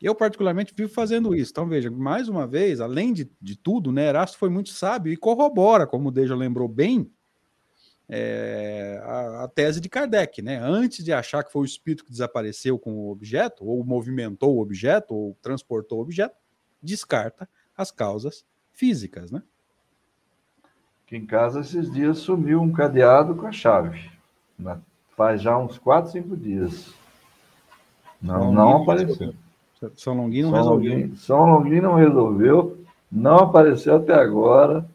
Eu, particularmente, vivo fazendo isso. Então, veja, mais uma vez, além de, de tudo, né, Erasto foi muito sábio e corrobora, como o Deja lembrou bem, é, a, a, tese de Kardec, né? Antes de achar que foi o espírito que desapareceu com o objeto, ou movimentou o objeto, ou transportou o objeto, descarta as causas físicas, né? Que em casa esses dias sumiu um cadeado com a chave. Faz já uns 4, 5 dias. Não, não apareceu. São Longuinho não São resolveu. Longuinho, São Longuinho não resolveu, não apareceu até agora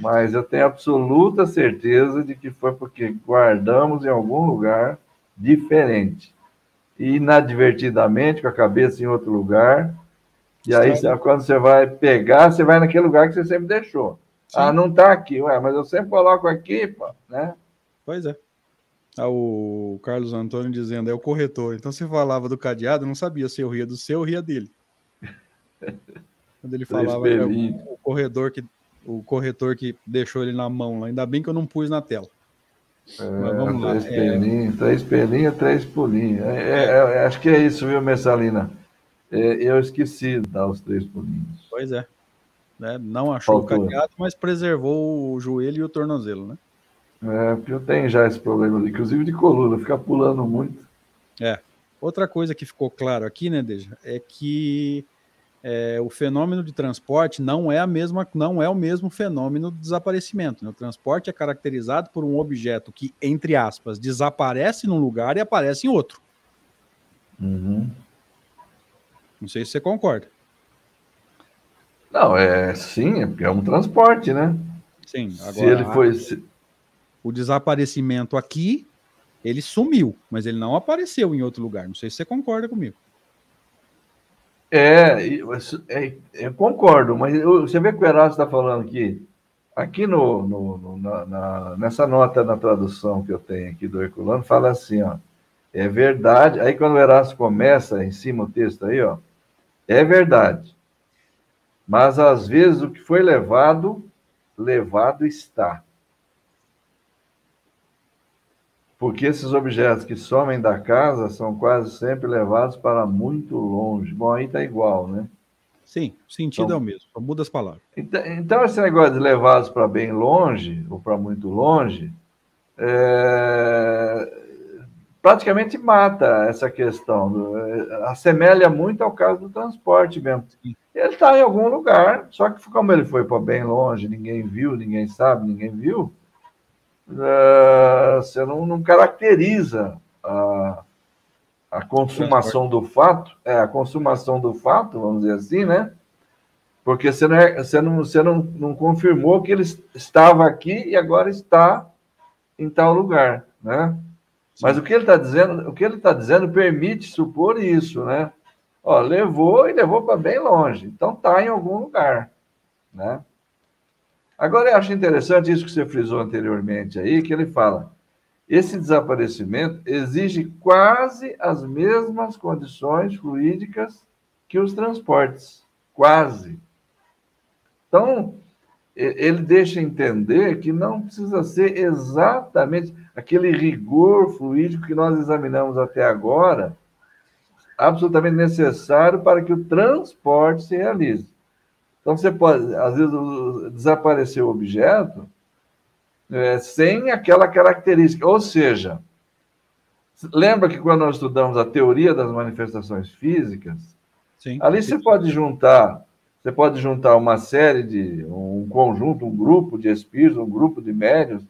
mas eu tenho absoluta certeza de que foi porque guardamos em algum lugar diferente. E inadvertidamente, com a cabeça em outro lugar. E aí, quando você vai pegar, você vai naquele lugar que você sempre deixou. Ah, não está aqui. Ué, mas eu sempre coloco aqui, pô, né? Pois é. Ah, o Carlos Antônio dizendo, é o corretor. Então você falava do cadeado, não sabia se eu ria do seu ou ria dele. Quando ele falava que o corredor que o corretor que deixou ele na mão lá. Ainda bem que eu não pus na tela. É, Mas vamos três lá. Pelinhos, é... Três pelinhos, três pulinhos. É, é, é, acho que é isso, viu, Messalina? eu esqueci de dar os três pulinhos. Pois é. Né? Não achou Faltou. o cadeado, mas preservou o joelho e o tornozelo, né? É, porque eu tenho já esse problema, inclusive de coluna, ficar pulando muito. É. Outra coisa que ficou claro aqui, né, Deja, é que é, o fenômeno de transporte não é a mesma, não é o mesmo fenômeno do desaparecimento. Né? O transporte é caracterizado por um objeto que, entre aspas, desaparece num lugar e aparece em outro. Uhum. Não sei se você concorda. Não, é sim, é porque é um transporte, né? Sim, agora. Se ele foi. Se... O desaparecimento aqui, ele sumiu, mas ele não apareceu em outro lugar. Não sei se você concorda comigo. É, é eu concordo, mas você vê que o Erasmo está falando aqui, aqui no, no, no na, na, nessa nota na tradução que eu tenho aqui do Herculano, fala assim, ó, é verdade, aí quando o Erasmo começa em cima o texto aí, ó, é verdade, mas às vezes o que foi levado, levado está. porque esses objetos que somem da casa são quase sempre levados para muito longe. Bom, aí está igual, né? Sim, o sentido então, é o mesmo, só muda as palavras. Então, então, esse negócio de levados para bem longe, ou para muito longe, é, praticamente mata essa questão, do, assemelha muito ao caso do transporte mesmo. Ele está em algum lugar, só que como ele foi para bem longe, ninguém viu, ninguém sabe, ninguém viu, uh, você não, não caracteriza a, a consumação do fato, é, a consumação do fato, vamos dizer assim, né? Porque você não, é, você não, você não, não confirmou que ele estava aqui e agora está em tal lugar, né? Mas o que ele está dizendo, o que ele está dizendo permite supor isso, né? Ó, levou e levou para bem longe, então está em algum lugar, né? Agora, eu acho interessante isso que você frisou anteriormente aí, que ele fala: esse desaparecimento exige quase as mesmas condições fluídicas que os transportes. Quase. Então, ele deixa entender que não precisa ser exatamente aquele rigor fluídico que nós examinamos até agora, absolutamente necessário para que o transporte se realize. Então, você pode, às vezes, desaparecer o objeto é, sem aquela característica. Ou seja, lembra que quando nós estudamos a teoria das manifestações físicas, Sim. ali você pode juntar, você pode juntar uma série de, um conjunto, um grupo de espíritos, um grupo de médios,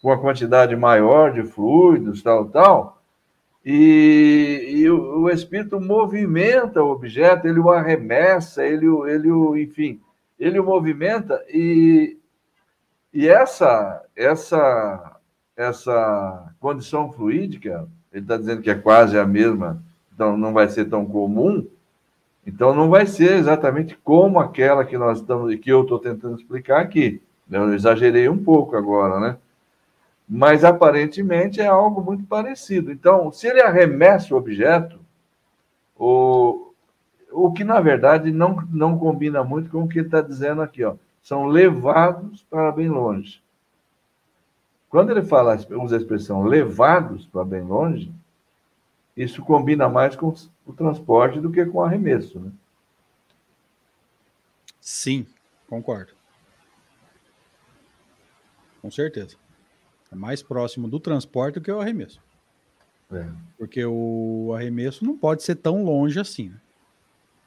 com uma quantidade maior de fluidos, tal, tal, e, e o, o, espírito movimenta o objeto, ele o arremessa, ele, ele o, enfim, ele o movimenta e, e essa, essa, essa condição fluídica, ele está dizendo que é quase a mesma, então não vai ser tão comum, então não vai ser exatamente como aquela que nós estamos, que eu estou tentando explicar aqui. Eu exagerei um pouco agora, né? mas aparentemente é algo muito parecido. Então, se ele arremessa o objeto, o, o que na verdade não, não combina muito com o que ele está dizendo aqui, ó, são levados para bem longe. Quando ele fala, usa a expressão levados para bem longe, isso combina mais com o transporte do que com o arremesso. Né? Sim, concordo. Com certeza. É mais próximo do transporte do que o arremesso. É. Porque o arremesso não pode ser tão longe assim.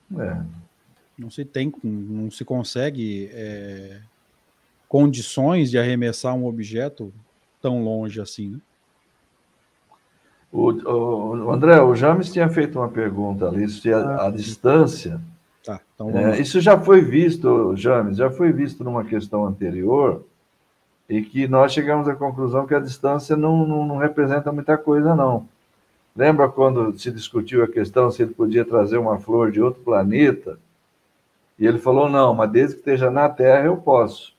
Né? É. Não se tem, não se consegue é, condições de arremessar um objeto tão longe assim. Né? O, o, André, o James tinha feito uma pergunta ali, se a, a distância. Tá, então é, isso já foi visto, James, já foi visto numa questão anterior e que nós chegamos à conclusão que a distância não, não, não, representa muita coisa, não. Lembra quando se discutiu a questão se ele podia trazer uma flor de outro planeta? E ele falou: não, mas desde que esteja na Terra eu posso.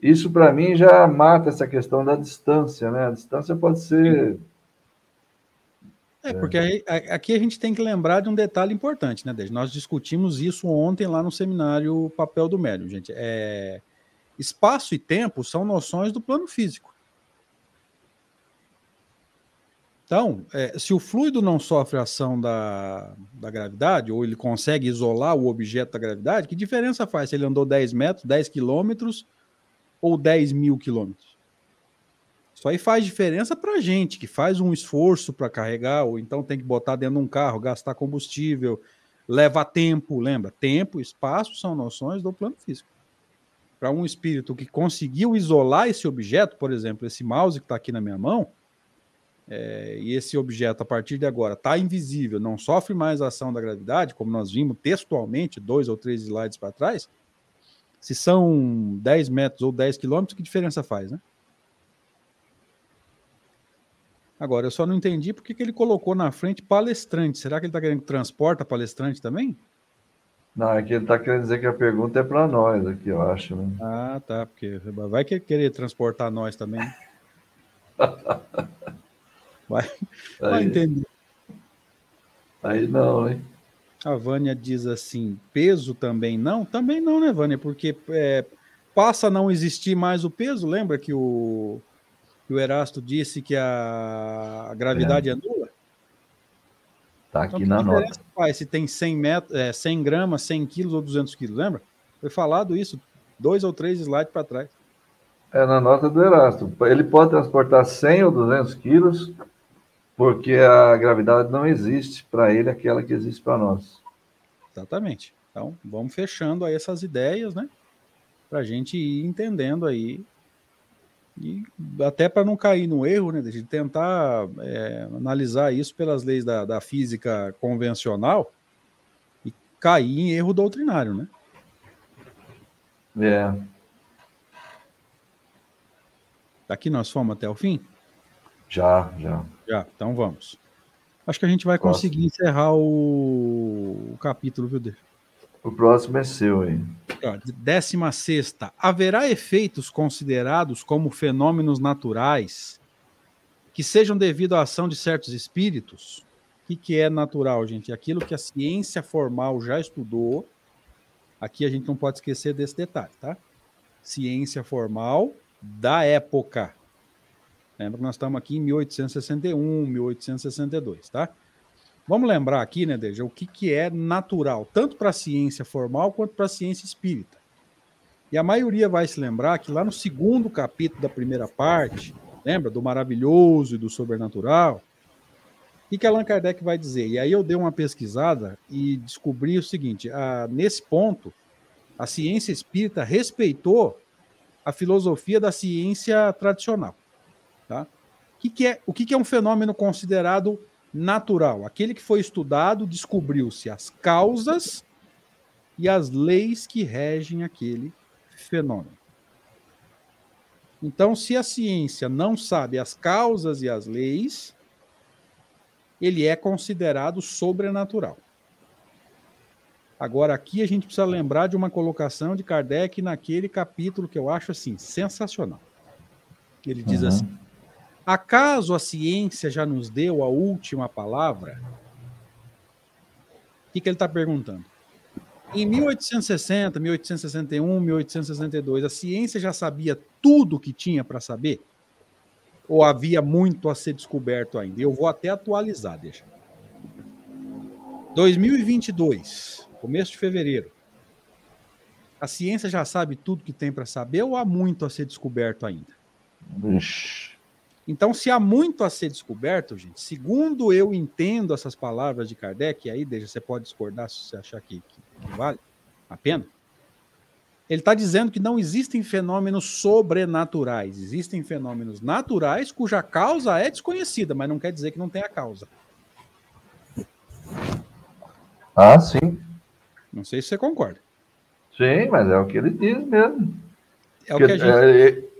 Isso, para mim, já mata essa questão da distância, né? A distância pode ser. É, porque aí, aqui a gente tem que lembrar de um detalhe importante, né, Desde? Nós discutimos isso ontem lá no seminário o Papel do Médium, gente. É Espaço e tempo são noções do plano físico. Então, é, se o fluido não sofre ação da, da gravidade, ou ele consegue isolar o objeto da gravidade, que diferença faz se ele andou 10 metros, 10 quilômetros ou 10 mil quilômetros? Isso aí faz diferença para a gente, que faz um esforço para carregar, ou então tem que botar dentro de um carro, gastar combustível, leva tempo, lembra? Tempo, espaço são noções do plano físico para um espírito que conseguiu isolar esse objeto, por exemplo, esse mouse que está aqui na minha mão, é, e esse objeto, a partir de agora, está invisível, não sofre mais a ação da gravidade, como nós vimos textualmente, dois ou três slides para trás, Se são 10 metros ou 10 quilômetros, que diferença faz, né? Agora, eu só não entendi por que ele colocou na frente palestrante. Será que ele está querendo que transporta palestrante também? Não, é que ele está querendo dizer que a pergunta é para nós aqui, eu acho. Né? Ah, tá. Porque vai querer transportar nós também. Né? vai, vai entender. Aí não, hein? A Vânia diz assim: peso também não? Também não, né, Vânia? Porque é, passa a não existir mais o peso. Lembra que o, que o Erasto disse que a, gravidade é. é nula? Tá aqui então, na nota. Faz, se tem 100, metros, é, 100 gramas, 100 quilos ou 200 quilos, lembra? Foi falado isso dois ou três slides para trás. É na nota do Erasto. Ele pode transportar 100 ou 200 quilos porque a gravidade não existe para ele aquela que existe para nós. Exatamente. Então, vamos fechando aí essas ideias, né? Para a gente ir entendendo aí. E até para não cair no erro, né? De tentar é, analisar isso pelas leis da, da física convencional e cair em erro doutrinário, né? É. Aqui nós fomos até o fim? Já, já. Já, então vamos. Acho que a gente vai conseguir encerrar o, o capítulo, viu, Dê? O próximo é seu, hein? Décima sexta. Haverá efeitos considerados como fenômenos naturais que sejam devido à ação de certos espíritos? O que, que é natural, gente? Aquilo que a ciência formal já estudou. Aqui a gente não pode esquecer desse detalhe, tá? Ciência formal da época. Lembra que nós estamos aqui em 1861, 1862, tá? Vamos lembrar aqui, né, Deja, o que, que é natural, tanto para a ciência formal quanto para a ciência espírita. E a maioria vai se lembrar que lá no segundo capítulo da primeira parte, lembra do maravilhoso e do sobrenatural? O que, que Allan Kardec vai dizer? E aí eu dei uma pesquisada e descobri o seguinte: a, nesse ponto, a ciência espírita respeitou a filosofia da ciência tradicional. Tá? O, que, que é, o que, que é um fenômeno considerado natural? Aquele que foi estudado, descobriu-se as causas e as leis que regem aquele fenômeno. Então, se a ciência não sabe as causas e as leis, ele é considerado sobrenatural. Agora, aqui a gente precisa lembrar de uma colocação de Kardec naquele capítulo que eu acho assim sensacional. Ele diz uhum. assim: Acaso a ciência já nos deu a última palavra? O que, que ele está perguntando? Em 1860, 1861, 1862, a ciência já sabia tudo o que tinha para saber? Ou havia muito a ser descoberto ainda? Eu vou até atualizar, deixa. 2022, começo de fevereiro. A ciência já sabe tudo que tem para saber ou há muito a ser descoberto ainda? Ixi. Então, se há muito a ser descoberto, gente, segundo eu entendo essas palavras de Kardec, aí, deixa, você pode discordar se você achar que, que vale a pena. Ele está dizendo que não existem fenômenos sobrenaturais, existem fenômenos naturais cuja causa é desconhecida, mas não quer dizer que não tenha causa. Ah, sim. Não sei se você concorda. Sim, mas é o que ele diz mesmo. É o que, que a gente. É,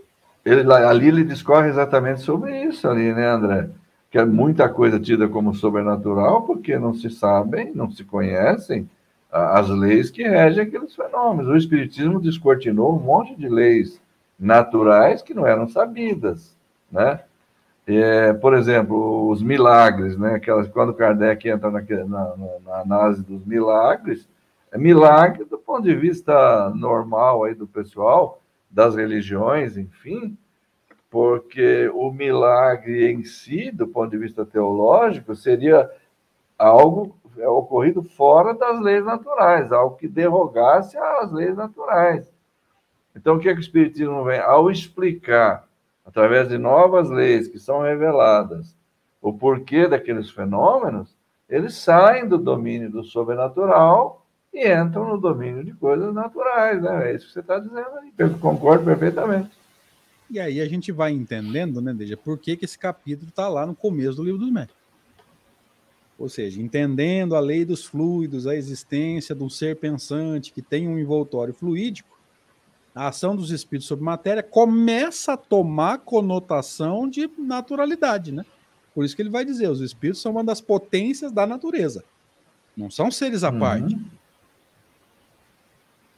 ele, ali ele discorre exatamente sobre isso ali, né, André? Que é muita coisa tida como sobrenatural porque não se sabem, não se conhecem as leis que regem aqueles fenômenos. O Espiritismo descortinou um monte de leis naturais que não eram sabidas, né? É, por exemplo, os milagres, né? Aquelas, quando Kardec entra na, na, na análise dos milagres, é milagre do ponto de vista normal aí do pessoal, das religiões, enfim, porque o milagre em si, do ponto de vista teológico, seria algo ocorrido fora das leis naturais, algo que derrogasse às leis naturais. Então, o que, é que o Espiritismo vem? Ao explicar, através de novas leis que são reveladas, o porquê daqueles fenômenos, eles saem do domínio do sobrenatural e entram no domínio de coisas naturais, né? É isso que você está dizendo aí. Eu concordo perfeitamente. E aí a gente vai entendendo, né, Deja, por que, que esse capítulo está lá no começo do livro dos médicos. Ou seja, entendendo a lei dos fluidos, a existência de um ser pensante que tem um envoltório fluídico, a ação dos espíritos sobre matéria começa a tomar conotação de naturalidade, né? Por isso que ele vai dizer, os espíritos são uma das potências da natureza. Não são seres à uhum. parte.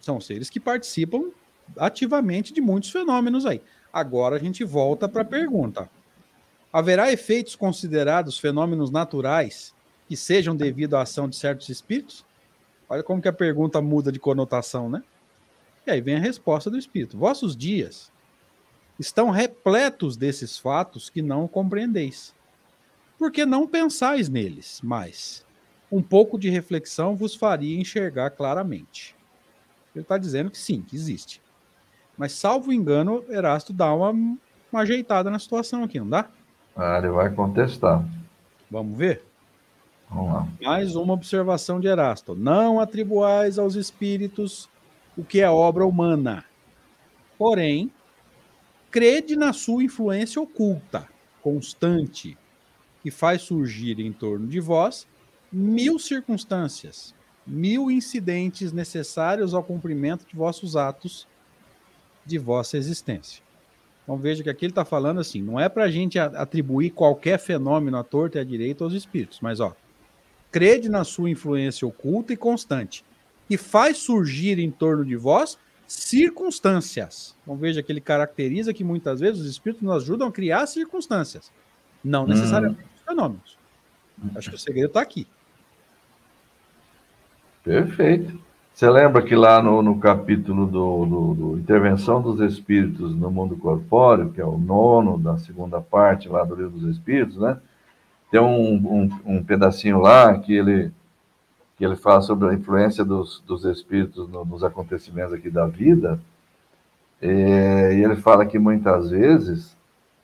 São seres que participam ativamente de muitos fenômenos aí. Agora a gente volta para a pergunta. Haverá efeitos considerados fenômenos naturais que sejam devido à ação de certos espíritos? Olha como que a pergunta muda de conotação, né? E aí vem a resposta do espírito. Vossos dias estão repletos desses fatos que não compreendeis. Porque não pensais neles, mas um pouco de reflexão vos faria enxergar claramente. Ele está dizendo que sim, que existe. Mas, salvo engano, Erasto dá uma, uma ajeitada na situação aqui, não dá? Ah, ele vai contestar. Vamos ver? Vamos lá. Mais uma observação de Erasto. Não atribuais aos espíritos o que é obra humana. Porém, crede na sua influência oculta, constante, que faz surgir em torno de vós mil circunstâncias, mil incidentes necessários ao cumprimento de vossos atos de vossa existência. Então veja que aqui ele está falando assim, não é para a gente atribuir qualquer fenômeno à torta e à direita aos espíritos, mas ó, crede na sua influência oculta e constante, que faz surgir em torno de vós circunstâncias. Então veja que ele caracteriza que muitas vezes os espíritos nos ajudam a criar circunstâncias, não necessariamente hum. fenômenos. Acho que o segredo está aqui. Perfeito. Você lembra que lá no, no capítulo do, do, do, Intervenção dos Espíritos no Mundo Corpóreo, que é o nono da segunda parte lá do Livro dos Espíritos, né? Tem um, um, um pedacinho lá que ele, que ele fala sobre a influência dos, dos espíritos no, nos acontecimentos aqui da vida. É, e ele fala que muitas vezes,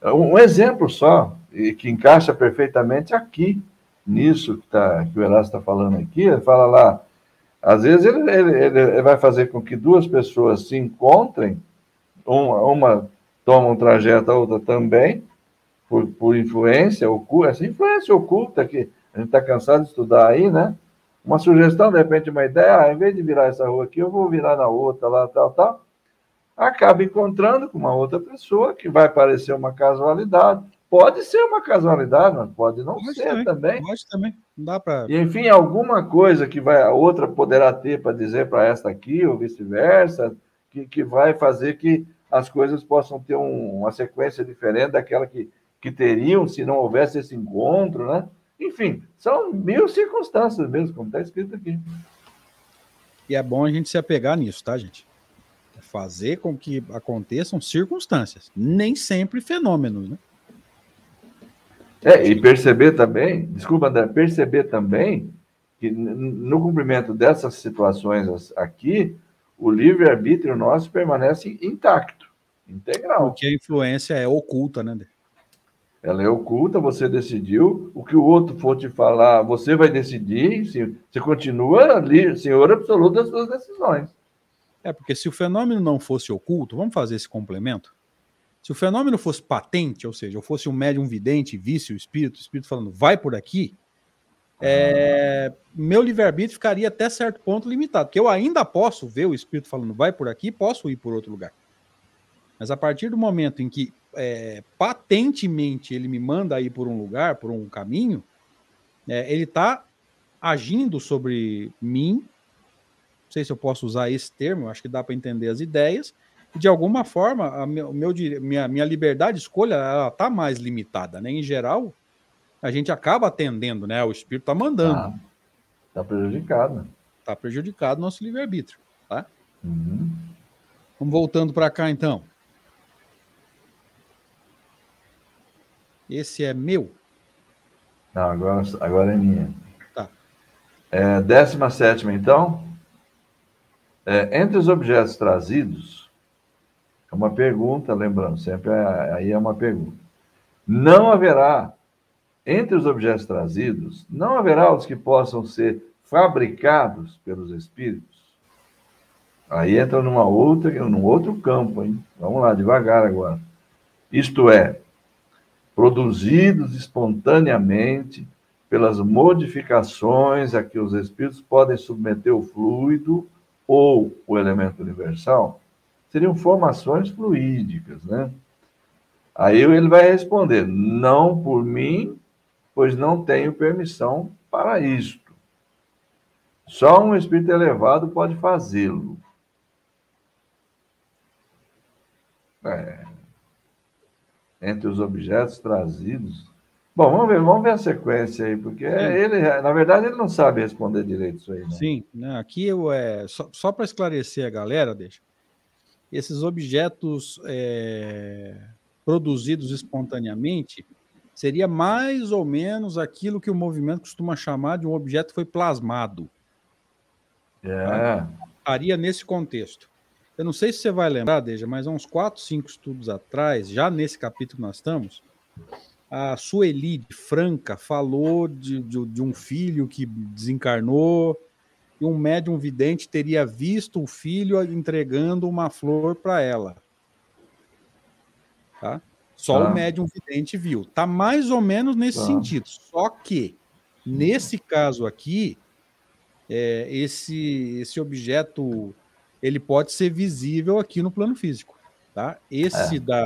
um exemplo só, e que encaixa perfeitamente aqui, nisso que, tá, que o Erasmo está falando aqui, ele fala lá às vezes ele, ele, ele, vai fazer com que duas pessoas se encontrem, uma, uma toma um trajeto, a outra também, por, por influência oculta, essa influência oculta que a gente está cansado de estudar aí, né? Uma sugestão, de repente, uma ideia, ah, em vez de virar essa rua aqui, eu vou virar na outra, lá, tal, tal. Acaba encontrando com uma outra pessoa que vai parecer uma casualidade, Pode ser uma casualidade, mas pode não pode ser também. também. Pode também. Não dá para. Enfim, alguma coisa que vai, a outra poderá ter para dizer para esta aqui, ou vice-versa, que, que vai fazer que as coisas possam ter um, uma sequência diferente daquela que, que teriam se não houvesse esse encontro, né? Enfim, são mil circunstâncias mesmo, como está escrito aqui. E é bom a gente se apegar nisso, tá, gente? É fazer com que aconteçam circunstâncias, nem sempre fenômenos, né? É, e perceber também, desculpa, André, perceber também que no cumprimento dessas situações aqui, o livre-arbítrio nosso permanece intacto, integral. Porque a influência é oculta, né, André? Ela é oculta, você decidiu, o que o outro for te falar, você vai decidir, você continua ali, senhor absoluto das suas decisões. É, porque se o fenômeno não fosse oculto, vamos fazer esse complemento? Se o fenômeno fosse patente, ou seja, eu fosse um médium vidente, visse o espírito, o espírito falando, vai por aqui, é, meu livre-arbítrio ficaria até certo ponto limitado, porque eu ainda posso ver o espírito falando, vai por aqui, posso ir por outro lugar. Mas a partir do momento em que é, patentemente ele me manda ir por um lugar, por um caminho, é, ele está agindo sobre mim. Não sei se eu posso usar esse termo, acho que dá para entender as ideias de alguma forma, a meu, meu, minha, minha liberdade de escolha está mais limitada, né? Em geral, a gente acaba atendendo, né? O espírito está mandando. Está ah, prejudicado. Está prejudicado nosso livre-arbítrio, tá? Uhum. Vamos voltando para cá, então. Esse é meu? Não, agora, agora é minha. Tá. É, décima sétima, então. É, entre os objetos trazidos, é uma pergunta, lembrando, sempre é, aí é uma pergunta. Não haverá, entre os objetos trazidos, não haverá os que possam ser fabricados pelos espíritos? Aí entra numa outra, num outro campo, hein? Vamos lá, devagar agora. Isto é, produzidos espontaneamente pelas modificações a que os espíritos podem submeter o fluido ou o elemento universal? Seriam formações fluídicas, né? Aí ele vai responder: não por mim, pois não tenho permissão para isto. Só um espírito elevado pode fazê-lo. É. Entre os objetos trazidos. Bom, vamos ver, vamos ver a sequência aí, porque ele, na verdade, ele não sabe responder direito isso aí. Não. Sim, né, aqui eu, é, só, só para esclarecer a galera, deixa. Esses objetos é, produzidos espontaneamente seria mais ou menos aquilo que o movimento costuma chamar de um objeto que foi plasmado. É. Tá? Estaria nesse contexto. Eu não sei se você vai lembrar, Deja, mas há uns 4, 5 estudos atrás, já nesse capítulo que nós estamos, a Sueli de Franca falou de, de, de um filho que desencarnou e um médium vidente teria visto o filho entregando uma flor para ela. Tá? Só tá. o médium vidente viu. Tá mais ou menos nesse tá. sentido. Só que, nesse caso aqui, é, esse, esse objeto ele pode ser visível aqui no plano físico. Tá? Esse, é. da,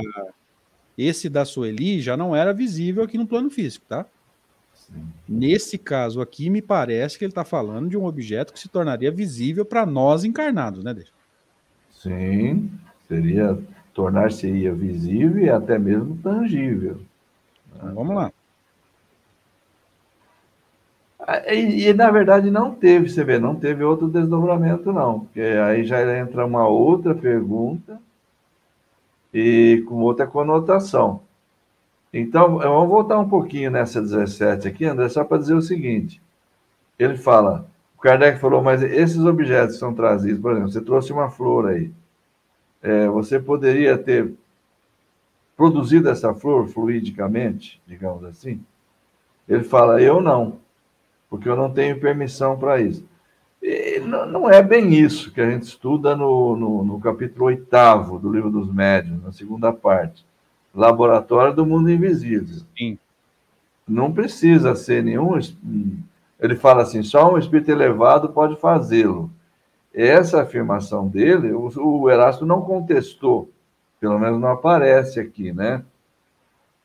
esse da Sueli já não era visível aqui no plano físico. Tá? Nesse caso aqui, me parece que ele está falando de um objeto que se tornaria visível para nós encarnados, né, Deixa? Sim, seria tornar-se-ia visível e até mesmo tangível. Então, vamos lá. Ah, e, e, na verdade não teve, você vê, não teve outro desdobramento, não, porque aí já entra uma outra pergunta e com outra conotação. Então, vamos voltar um pouquinho nessa 17 aqui, André, só para dizer o seguinte. Ele fala, o Kardec falou, mas esses objetos são trazidos, por exemplo, você trouxe uma flor aí é, você poderia ter produzido essa flor fluidicamente, digamos assim? Ele fala, eu não, porque eu não tenho permissão para isso. E não, é bem isso que a gente estuda no, no, no capítulo oitavo do Livro dos Médiuns, na segunda parte. Laboratório do Mundo Invisível. Sim. Não precisa ser nenhum. Ele fala assim: só um espírito elevado pode fazê-lo. Essa afirmação dele, o, o Erasto não contestou, pelo menos não aparece aqui, né?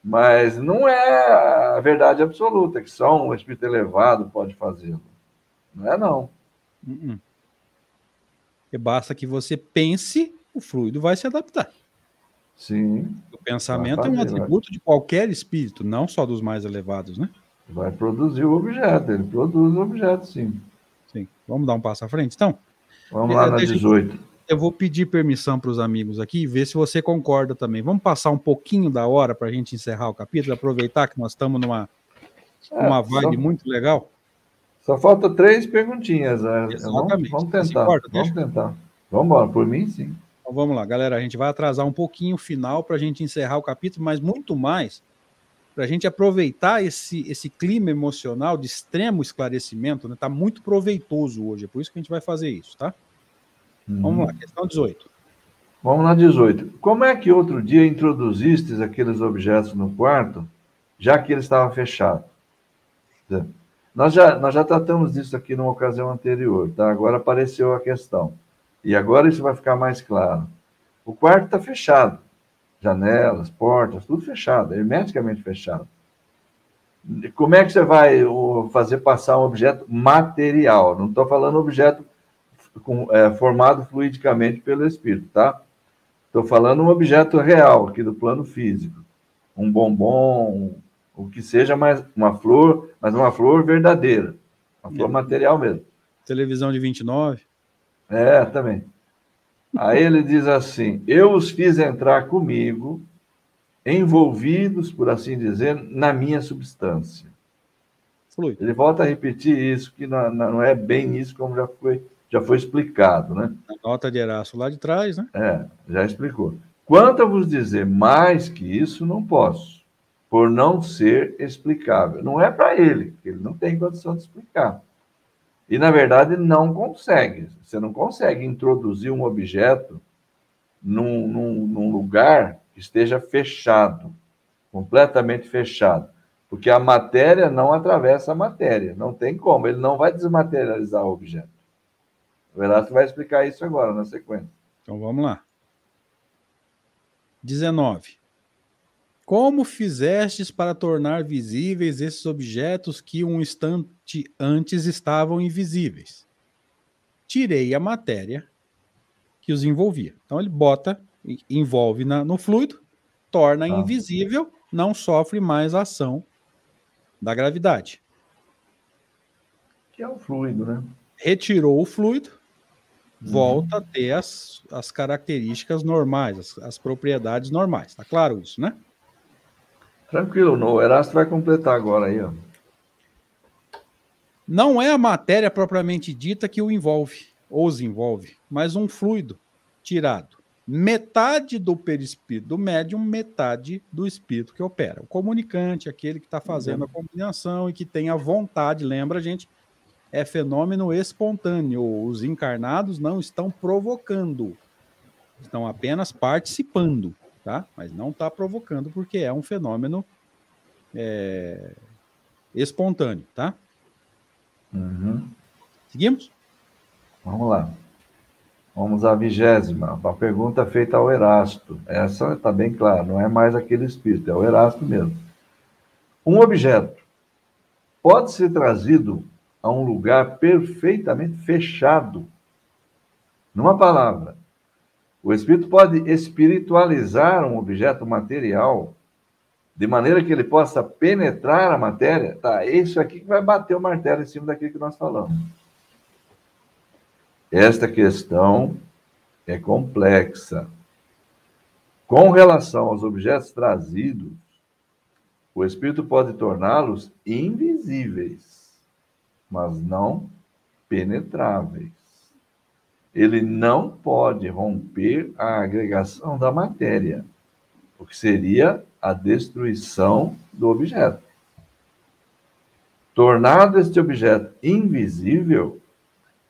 Mas não é a verdade absoluta, que só um espírito elevado pode fazê-lo. Não é, não. Uh -uh. E basta que você pense, o fluido vai se adaptar. Sim. O pensamento fazer, é um atributo vai. de qualquer espírito, não só dos mais elevados, né? Vai produzir o objeto, ele produz o objeto, sim. Sim. Vamos dar um passo à frente, então? Vamos lá na 18. Eu vou pedir permissão para os amigos aqui e ver se você concorda também. Vamos passar um pouquinho da hora para a gente encerrar o capítulo, aproveitar que nós estamos numa é, uma vibe só, muito legal. Só falta três perguntinhas. Né? Exatamente. Vamos, vamos tentar. Importa, vamos tentar. Vamos embora, por mim, sim. Então vamos lá, galera. A gente vai atrasar um pouquinho o final para a gente encerrar o capítulo, mas muito mais para a gente aproveitar esse, esse clima emocional de extremo esclarecimento, né? Tá muito proveitoso hoje, é por isso que a gente vai fazer isso, tá? Hum. Vamos lá, questão 18. Vamos lá, 18. Como é que outro dia introduzistes aqueles objetos no quarto, já que ele estava fechado? Nós já, nós já tratamos disso aqui numa ocasião anterior, tá? Agora apareceu a questão. E agora isso vai ficar mais claro. O quarto está fechado janelas, portas, tudo fechado, hermeticamente fechado. Como é que você vai fazer passar um objeto material? Não estou falando objeto é, formado fluidicamente pelo espírito, tá? Estou falando um objeto real aqui do plano físico, um bombom, o que seja, mas uma flor, mas uma flor verdadeira, uma flor material mesmo. Televisão de 29? É, também. Aí ele diz assim: Eu os fiz entrar comigo, envolvidos, por assim dizer, na minha substância. Flui. Ele volta a repetir isso, que não, não, é bem isso como já foi, já foi explicado, né? A nota de Eraço lá de trás, né? É, já explicou. Quanto a vos dizer mais que isso, não posso, por não ser explicável. Não é para ele, ele não tem condição de explicar. E, na verdade, não consegue. Você não consegue introduzir um objeto num, num, num lugar que esteja fechado, completamente fechado. Porque a matéria não atravessa a matéria. Não tem como. Ele não vai desmaterializar o objeto. O Erasto vai explicar isso agora, na sequência. Então, vamos lá. 19. Como fizestes para tornar visíveis esses objetos que um instante antes estavam invisíveis? Tirei a matéria que os envolvia. Então ele bota, envolve na, no fluido, torna ah. invisível, não sofre mais a ação da gravidade. Que é o fluido, né? Retirou o fluido, uhum. volta a ter as, as características normais, as, as propriedades normais. Tá claro isso, né? Tranquilo, o Erasto vai completar agora aí, ó. Não é a matéria propriamente dita que o envolve, ou os envolve, mas um fluido tirado. Metade do perispírito do médium, metade do espírito que opera. O comunicante, aquele que está fazendo a combinação e que tem a vontade, lembra, gente, é fenômeno espontâneo. Os encarnados não estão provocando, estão apenas participando tá? Mas não está provocando porque é um fenômeno é, espontâneo, tá? Uhum. Seguimos? Vamos lá. Vamos à vigésima, a pergunta feita ao Erasto. Essa está bem clara, não é mais aquele espírito, é o Erasto mesmo. Um objeto pode ser trazido a um lugar perfeitamente fechado. Numa palavra, o espírito pode espiritualizar um objeto material de maneira que ele possa penetrar a matéria. Tá, isso aqui que vai bater o martelo em cima daquilo que nós falamos. Esta questão é complexa. Com relação aos objetos trazidos, o espírito pode torná-los invisíveis, mas não penetráveis ele não pode romper a agregação da matéria, porque seria a destruição do objeto. Tornado este objeto invisível,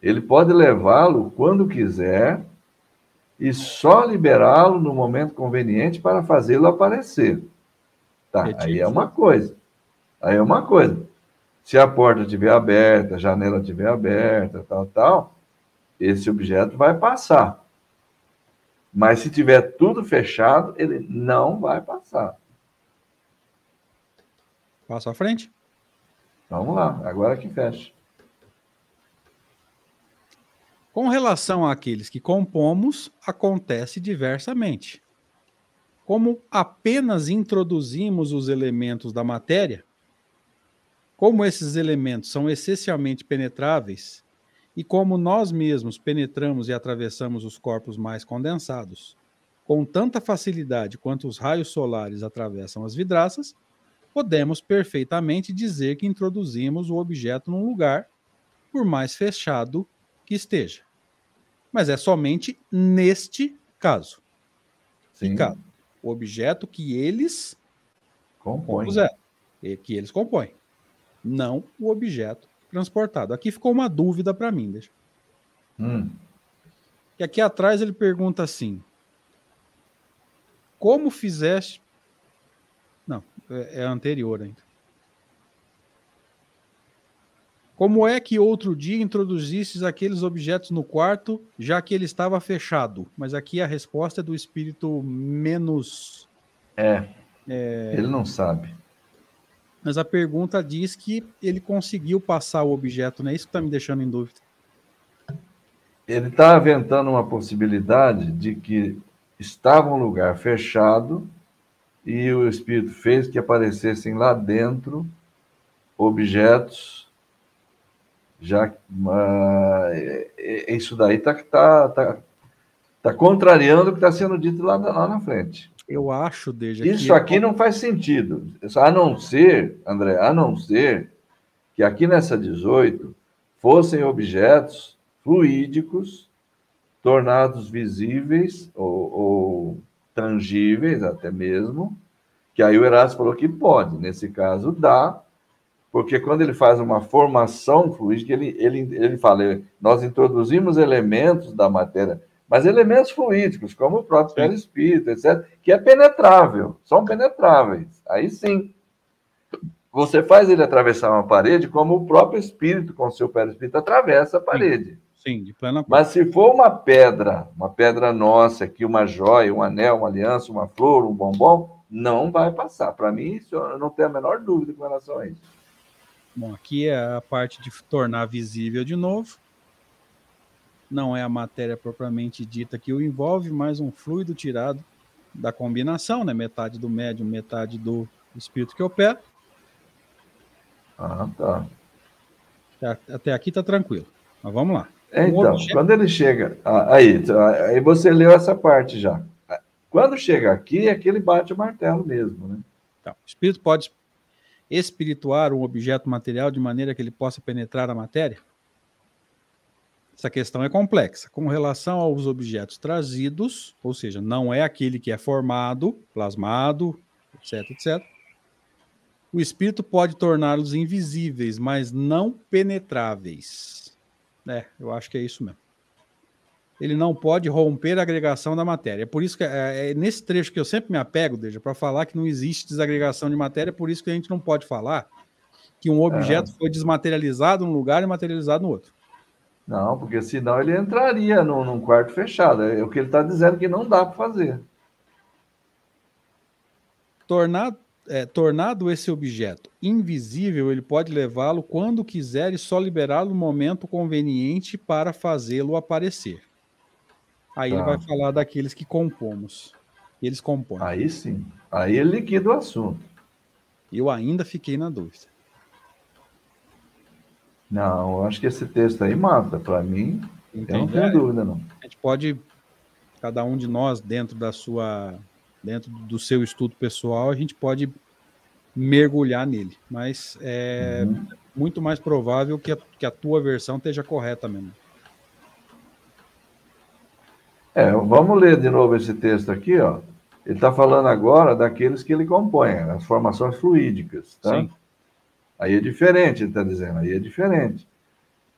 ele pode levá-lo quando quiser e só liberá-lo no momento conveniente para fazê-lo aparecer. Tá, aí é uma coisa. Aí é uma coisa. Se a porta estiver aberta, a janela estiver aberta, tal, tal, esse objeto vai passar. Mas se tiver tudo fechado, ele não vai passar. Passa à frente. Vamos lá, agora que fecha. Com relação àqueles que compomos, acontece diversamente. Como apenas introduzimos os elementos da matéria, como esses elementos são essencialmente penetráveis e como nós mesmos penetramos e atravessamos os corpos mais condensados com tanta facilidade quanto os raios solares atravessam as vidraças, podemos perfeitamente dizer que introduzimos o objeto num lugar, por mais fechado que esteja. Mas é somente neste caso. Sim. O objeto que eles compõem. que eles compõem. Não o objeto transportado. Aqui ficou uma dúvida para mim, deixa. Hum. E aqui atrás ele pergunta assim: Como fizeste. Não, é, é anterior ainda. Como é que outro dia introduzistes aqueles objetos no quarto, já que ele estava fechado? Mas aqui a resposta é do espírito menos. É. é... Ele não sabe mas a pergunta diz que ele conseguiu passar o objeto, não é isso que está me deixando em dúvida. Ele está aventando uma possibilidade de que estava um lugar fechado e o Espírito fez que aparecessem lá dentro objetos já uh, isso daí está tá, tá, tá contrariando o que está sendo dito lá, lá na frente. Eu acho, desde Isso aqui é... não faz sentido. A não ser, André, a não ser que aqui nessa 18 fossem objetos fluídicos tornados visíveis ou, ou tangíveis até mesmo, que aí o Erasmo falou que pode. Nesse caso, dá, porque quando ele faz uma formação fluídica, ele, ele, ele fala, nós introduzimos elementos da matéria mas elementos fluídicos, como o próprio perispírito, etc., que é penetrável, são penetráveis. Aí sim, você faz ele atravessar uma parede como o próprio espírito com o seu perispírito atravessa a parede. Sim, de pleno acordo. Mas se for uma pedra, uma pedra nossa aqui, uma joia, um anel, uma aliança, uma flor, um bombom, não vai passar. Para mim, isso eu não tenho a menor dúvida com relação a isso. Bom, aqui é a parte de tornar visível de novo. Não é a matéria propriamente dita que o envolve, mas um fluido tirado da combinação, né? Metade do médium, metade do espírito que opera. Ah, tá. Até aqui tá tranquilo. Mas vamos lá. É, então, quando ele chega. Ah, aí, aí você leu essa parte já. Quando chega aqui, é que ele bate o martelo mesmo, né? Então, o espírito pode espirituar um objeto material de maneira que ele possa penetrar a matéria? Essa questão é complexa. Com relação aos objetos trazidos, ou seja, não é aquele que é formado, plasmado, etc, etc. O espírito pode torná-los invisíveis, mas não penetráveis. É, eu acho que é isso mesmo. Ele não pode romper a agregação da matéria. É por isso que é, é nesse trecho que eu sempre me apego, Deja, para falar que não existe desagregação de matéria, é por isso que a gente não pode falar que um objeto é. foi desmaterializado num lugar e materializado no outro. Não, porque senão ele entraria num, num quarto fechado. É o que ele está dizendo que não dá para fazer. Tornado, é, tornado esse objeto invisível, ele pode levá-lo quando quiser e só liberá-lo no momento conveniente para fazê-lo aparecer. Aí tá. ele vai falar daqueles que compomos. Eles compõem. Aí sim. Aí ele liquida o assunto. Eu ainda fiquei na dúvida. Não, eu acho que esse texto aí mata. Para mim, Entendi. eu não tenho dúvida, não. A gente pode, cada um de nós, dentro da sua, dentro do seu estudo pessoal, a gente pode mergulhar nele. Mas é uhum. muito mais provável que a, que a tua versão esteja correta mesmo. É, vamos ler de novo esse texto aqui, ó. Ele está falando agora daqueles que ele compõe, as formações fluídicas, tá? Sim. Aí é diferente, ele está dizendo, aí é diferente.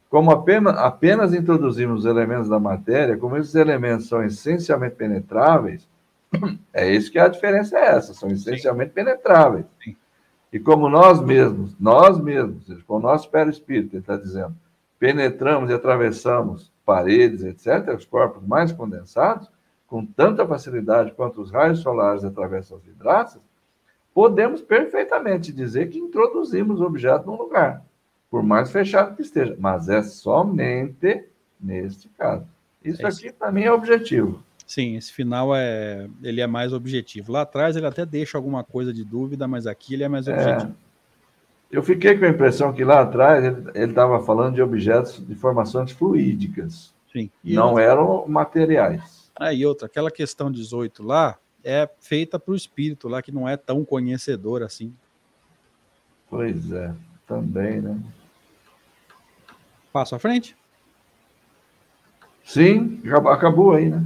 Como apenas, apenas introduzimos os elementos da matéria, como esses elementos são essencialmente penetráveis, é isso que a diferença é essa, são essencialmente Sim. penetráveis. Sim. E como nós mesmos, nós mesmos, com o nosso perispírito, ele está dizendo, penetramos e atravessamos paredes, etc., os corpos mais condensados, com tanta facilidade quanto os raios solares atravessam as vidraças, podemos perfeitamente dizer que introduzimos o objeto num lugar, por mais fechado que esteja, mas é somente neste caso. Isso esse... aqui, para mim, é objetivo. Sim, esse final é ele é mais objetivo. Lá atrás ele até deixa alguma coisa de dúvida, mas aqui ele é mais é. objetivo. É. Eu fiquei com a impressão que lá atrás ele estava falando de objetos de formações fluídicas. Sim. E não outra... eram materiais. Ah, e outra, aquela questão 18 lá, é feita para o espírito lá, que não é tão conhecedor assim. Pois é, também, né? Passo à frente? Sim, acabou aí, né?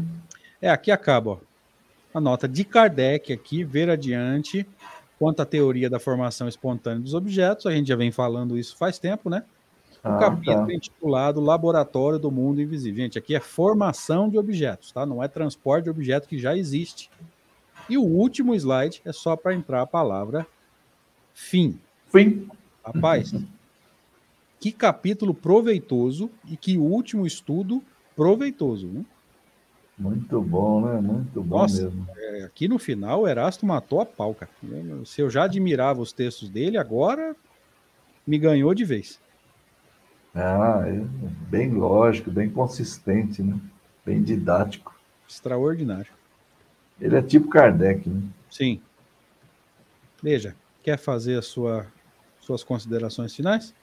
É, aqui acaba, ó. A nota de Kardec aqui, ver adiante, quanto à teoria da formação espontânea dos objetos, a gente já vem falando isso faz tempo, né? O ah, capítulo tá. intitulado Laboratório do Mundo Invisível. Gente, aqui é formação de objetos, tá? Não é transporte de objeto que já existe. E o último slide é só para entrar a palavra fim. Fim. Rapaz, que capítulo proveitoso e que último estudo proveitoso. Né? Muito bom, né? Muito bom Nossa, mesmo. É, aqui no final, o Erasto matou a pau, cara. Se eu já admirava os textos dele, agora me ganhou de vez. Ah, é bem lógico, bem consistente, né? Bem didático. Extraordinário. Ele é tipo Kardec, né? Sim. Veja, quer fazer a sua, suas considerações finais?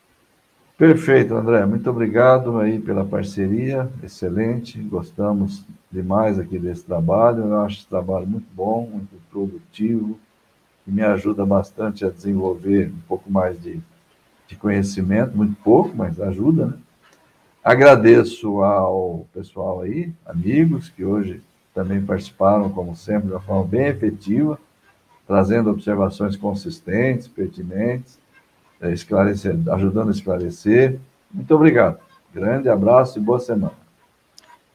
Perfeito, André. Muito obrigado aí pela parceria, excelente. Gostamos demais aqui desse trabalho. Eu acho esse trabalho muito bom, muito produtivo e me ajuda bastante a desenvolver um pouco mais de, de conhecimento, muito pouco, mas ajuda, né? Agradeço ao pessoal aí, amigos, que hoje também participaram, como sempre, de uma forma bem efetiva, trazendo observações consistentes, pertinentes, é, esclarecer, ajudando a esclarecer. Muito obrigado. Grande abraço e boa semana.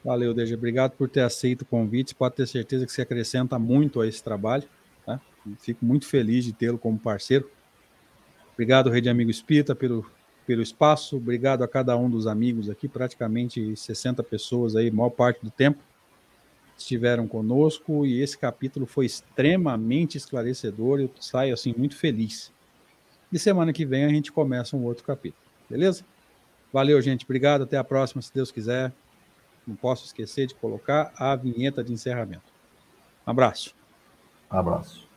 Valeu, Deja. Obrigado por ter aceito o convite. Pode ter certeza que você acrescenta muito a esse trabalho. Tá? Fico muito feliz de tê-lo como parceiro. Obrigado, Rede Amigo Espírita, pelo, pelo espaço, obrigado a cada um dos amigos aqui, praticamente 60 pessoas aí, maior parte do tempo, estiveram conosco e esse capítulo foi extremamente esclarecedor, eu saio assim muito feliz. E semana que vem a gente começa um outro capítulo, beleza? Valeu, gente, obrigado, até a próxima, se Deus quiser. Não posso esquecer de colocar a vinheta de encerramento. Um abraço. abraço.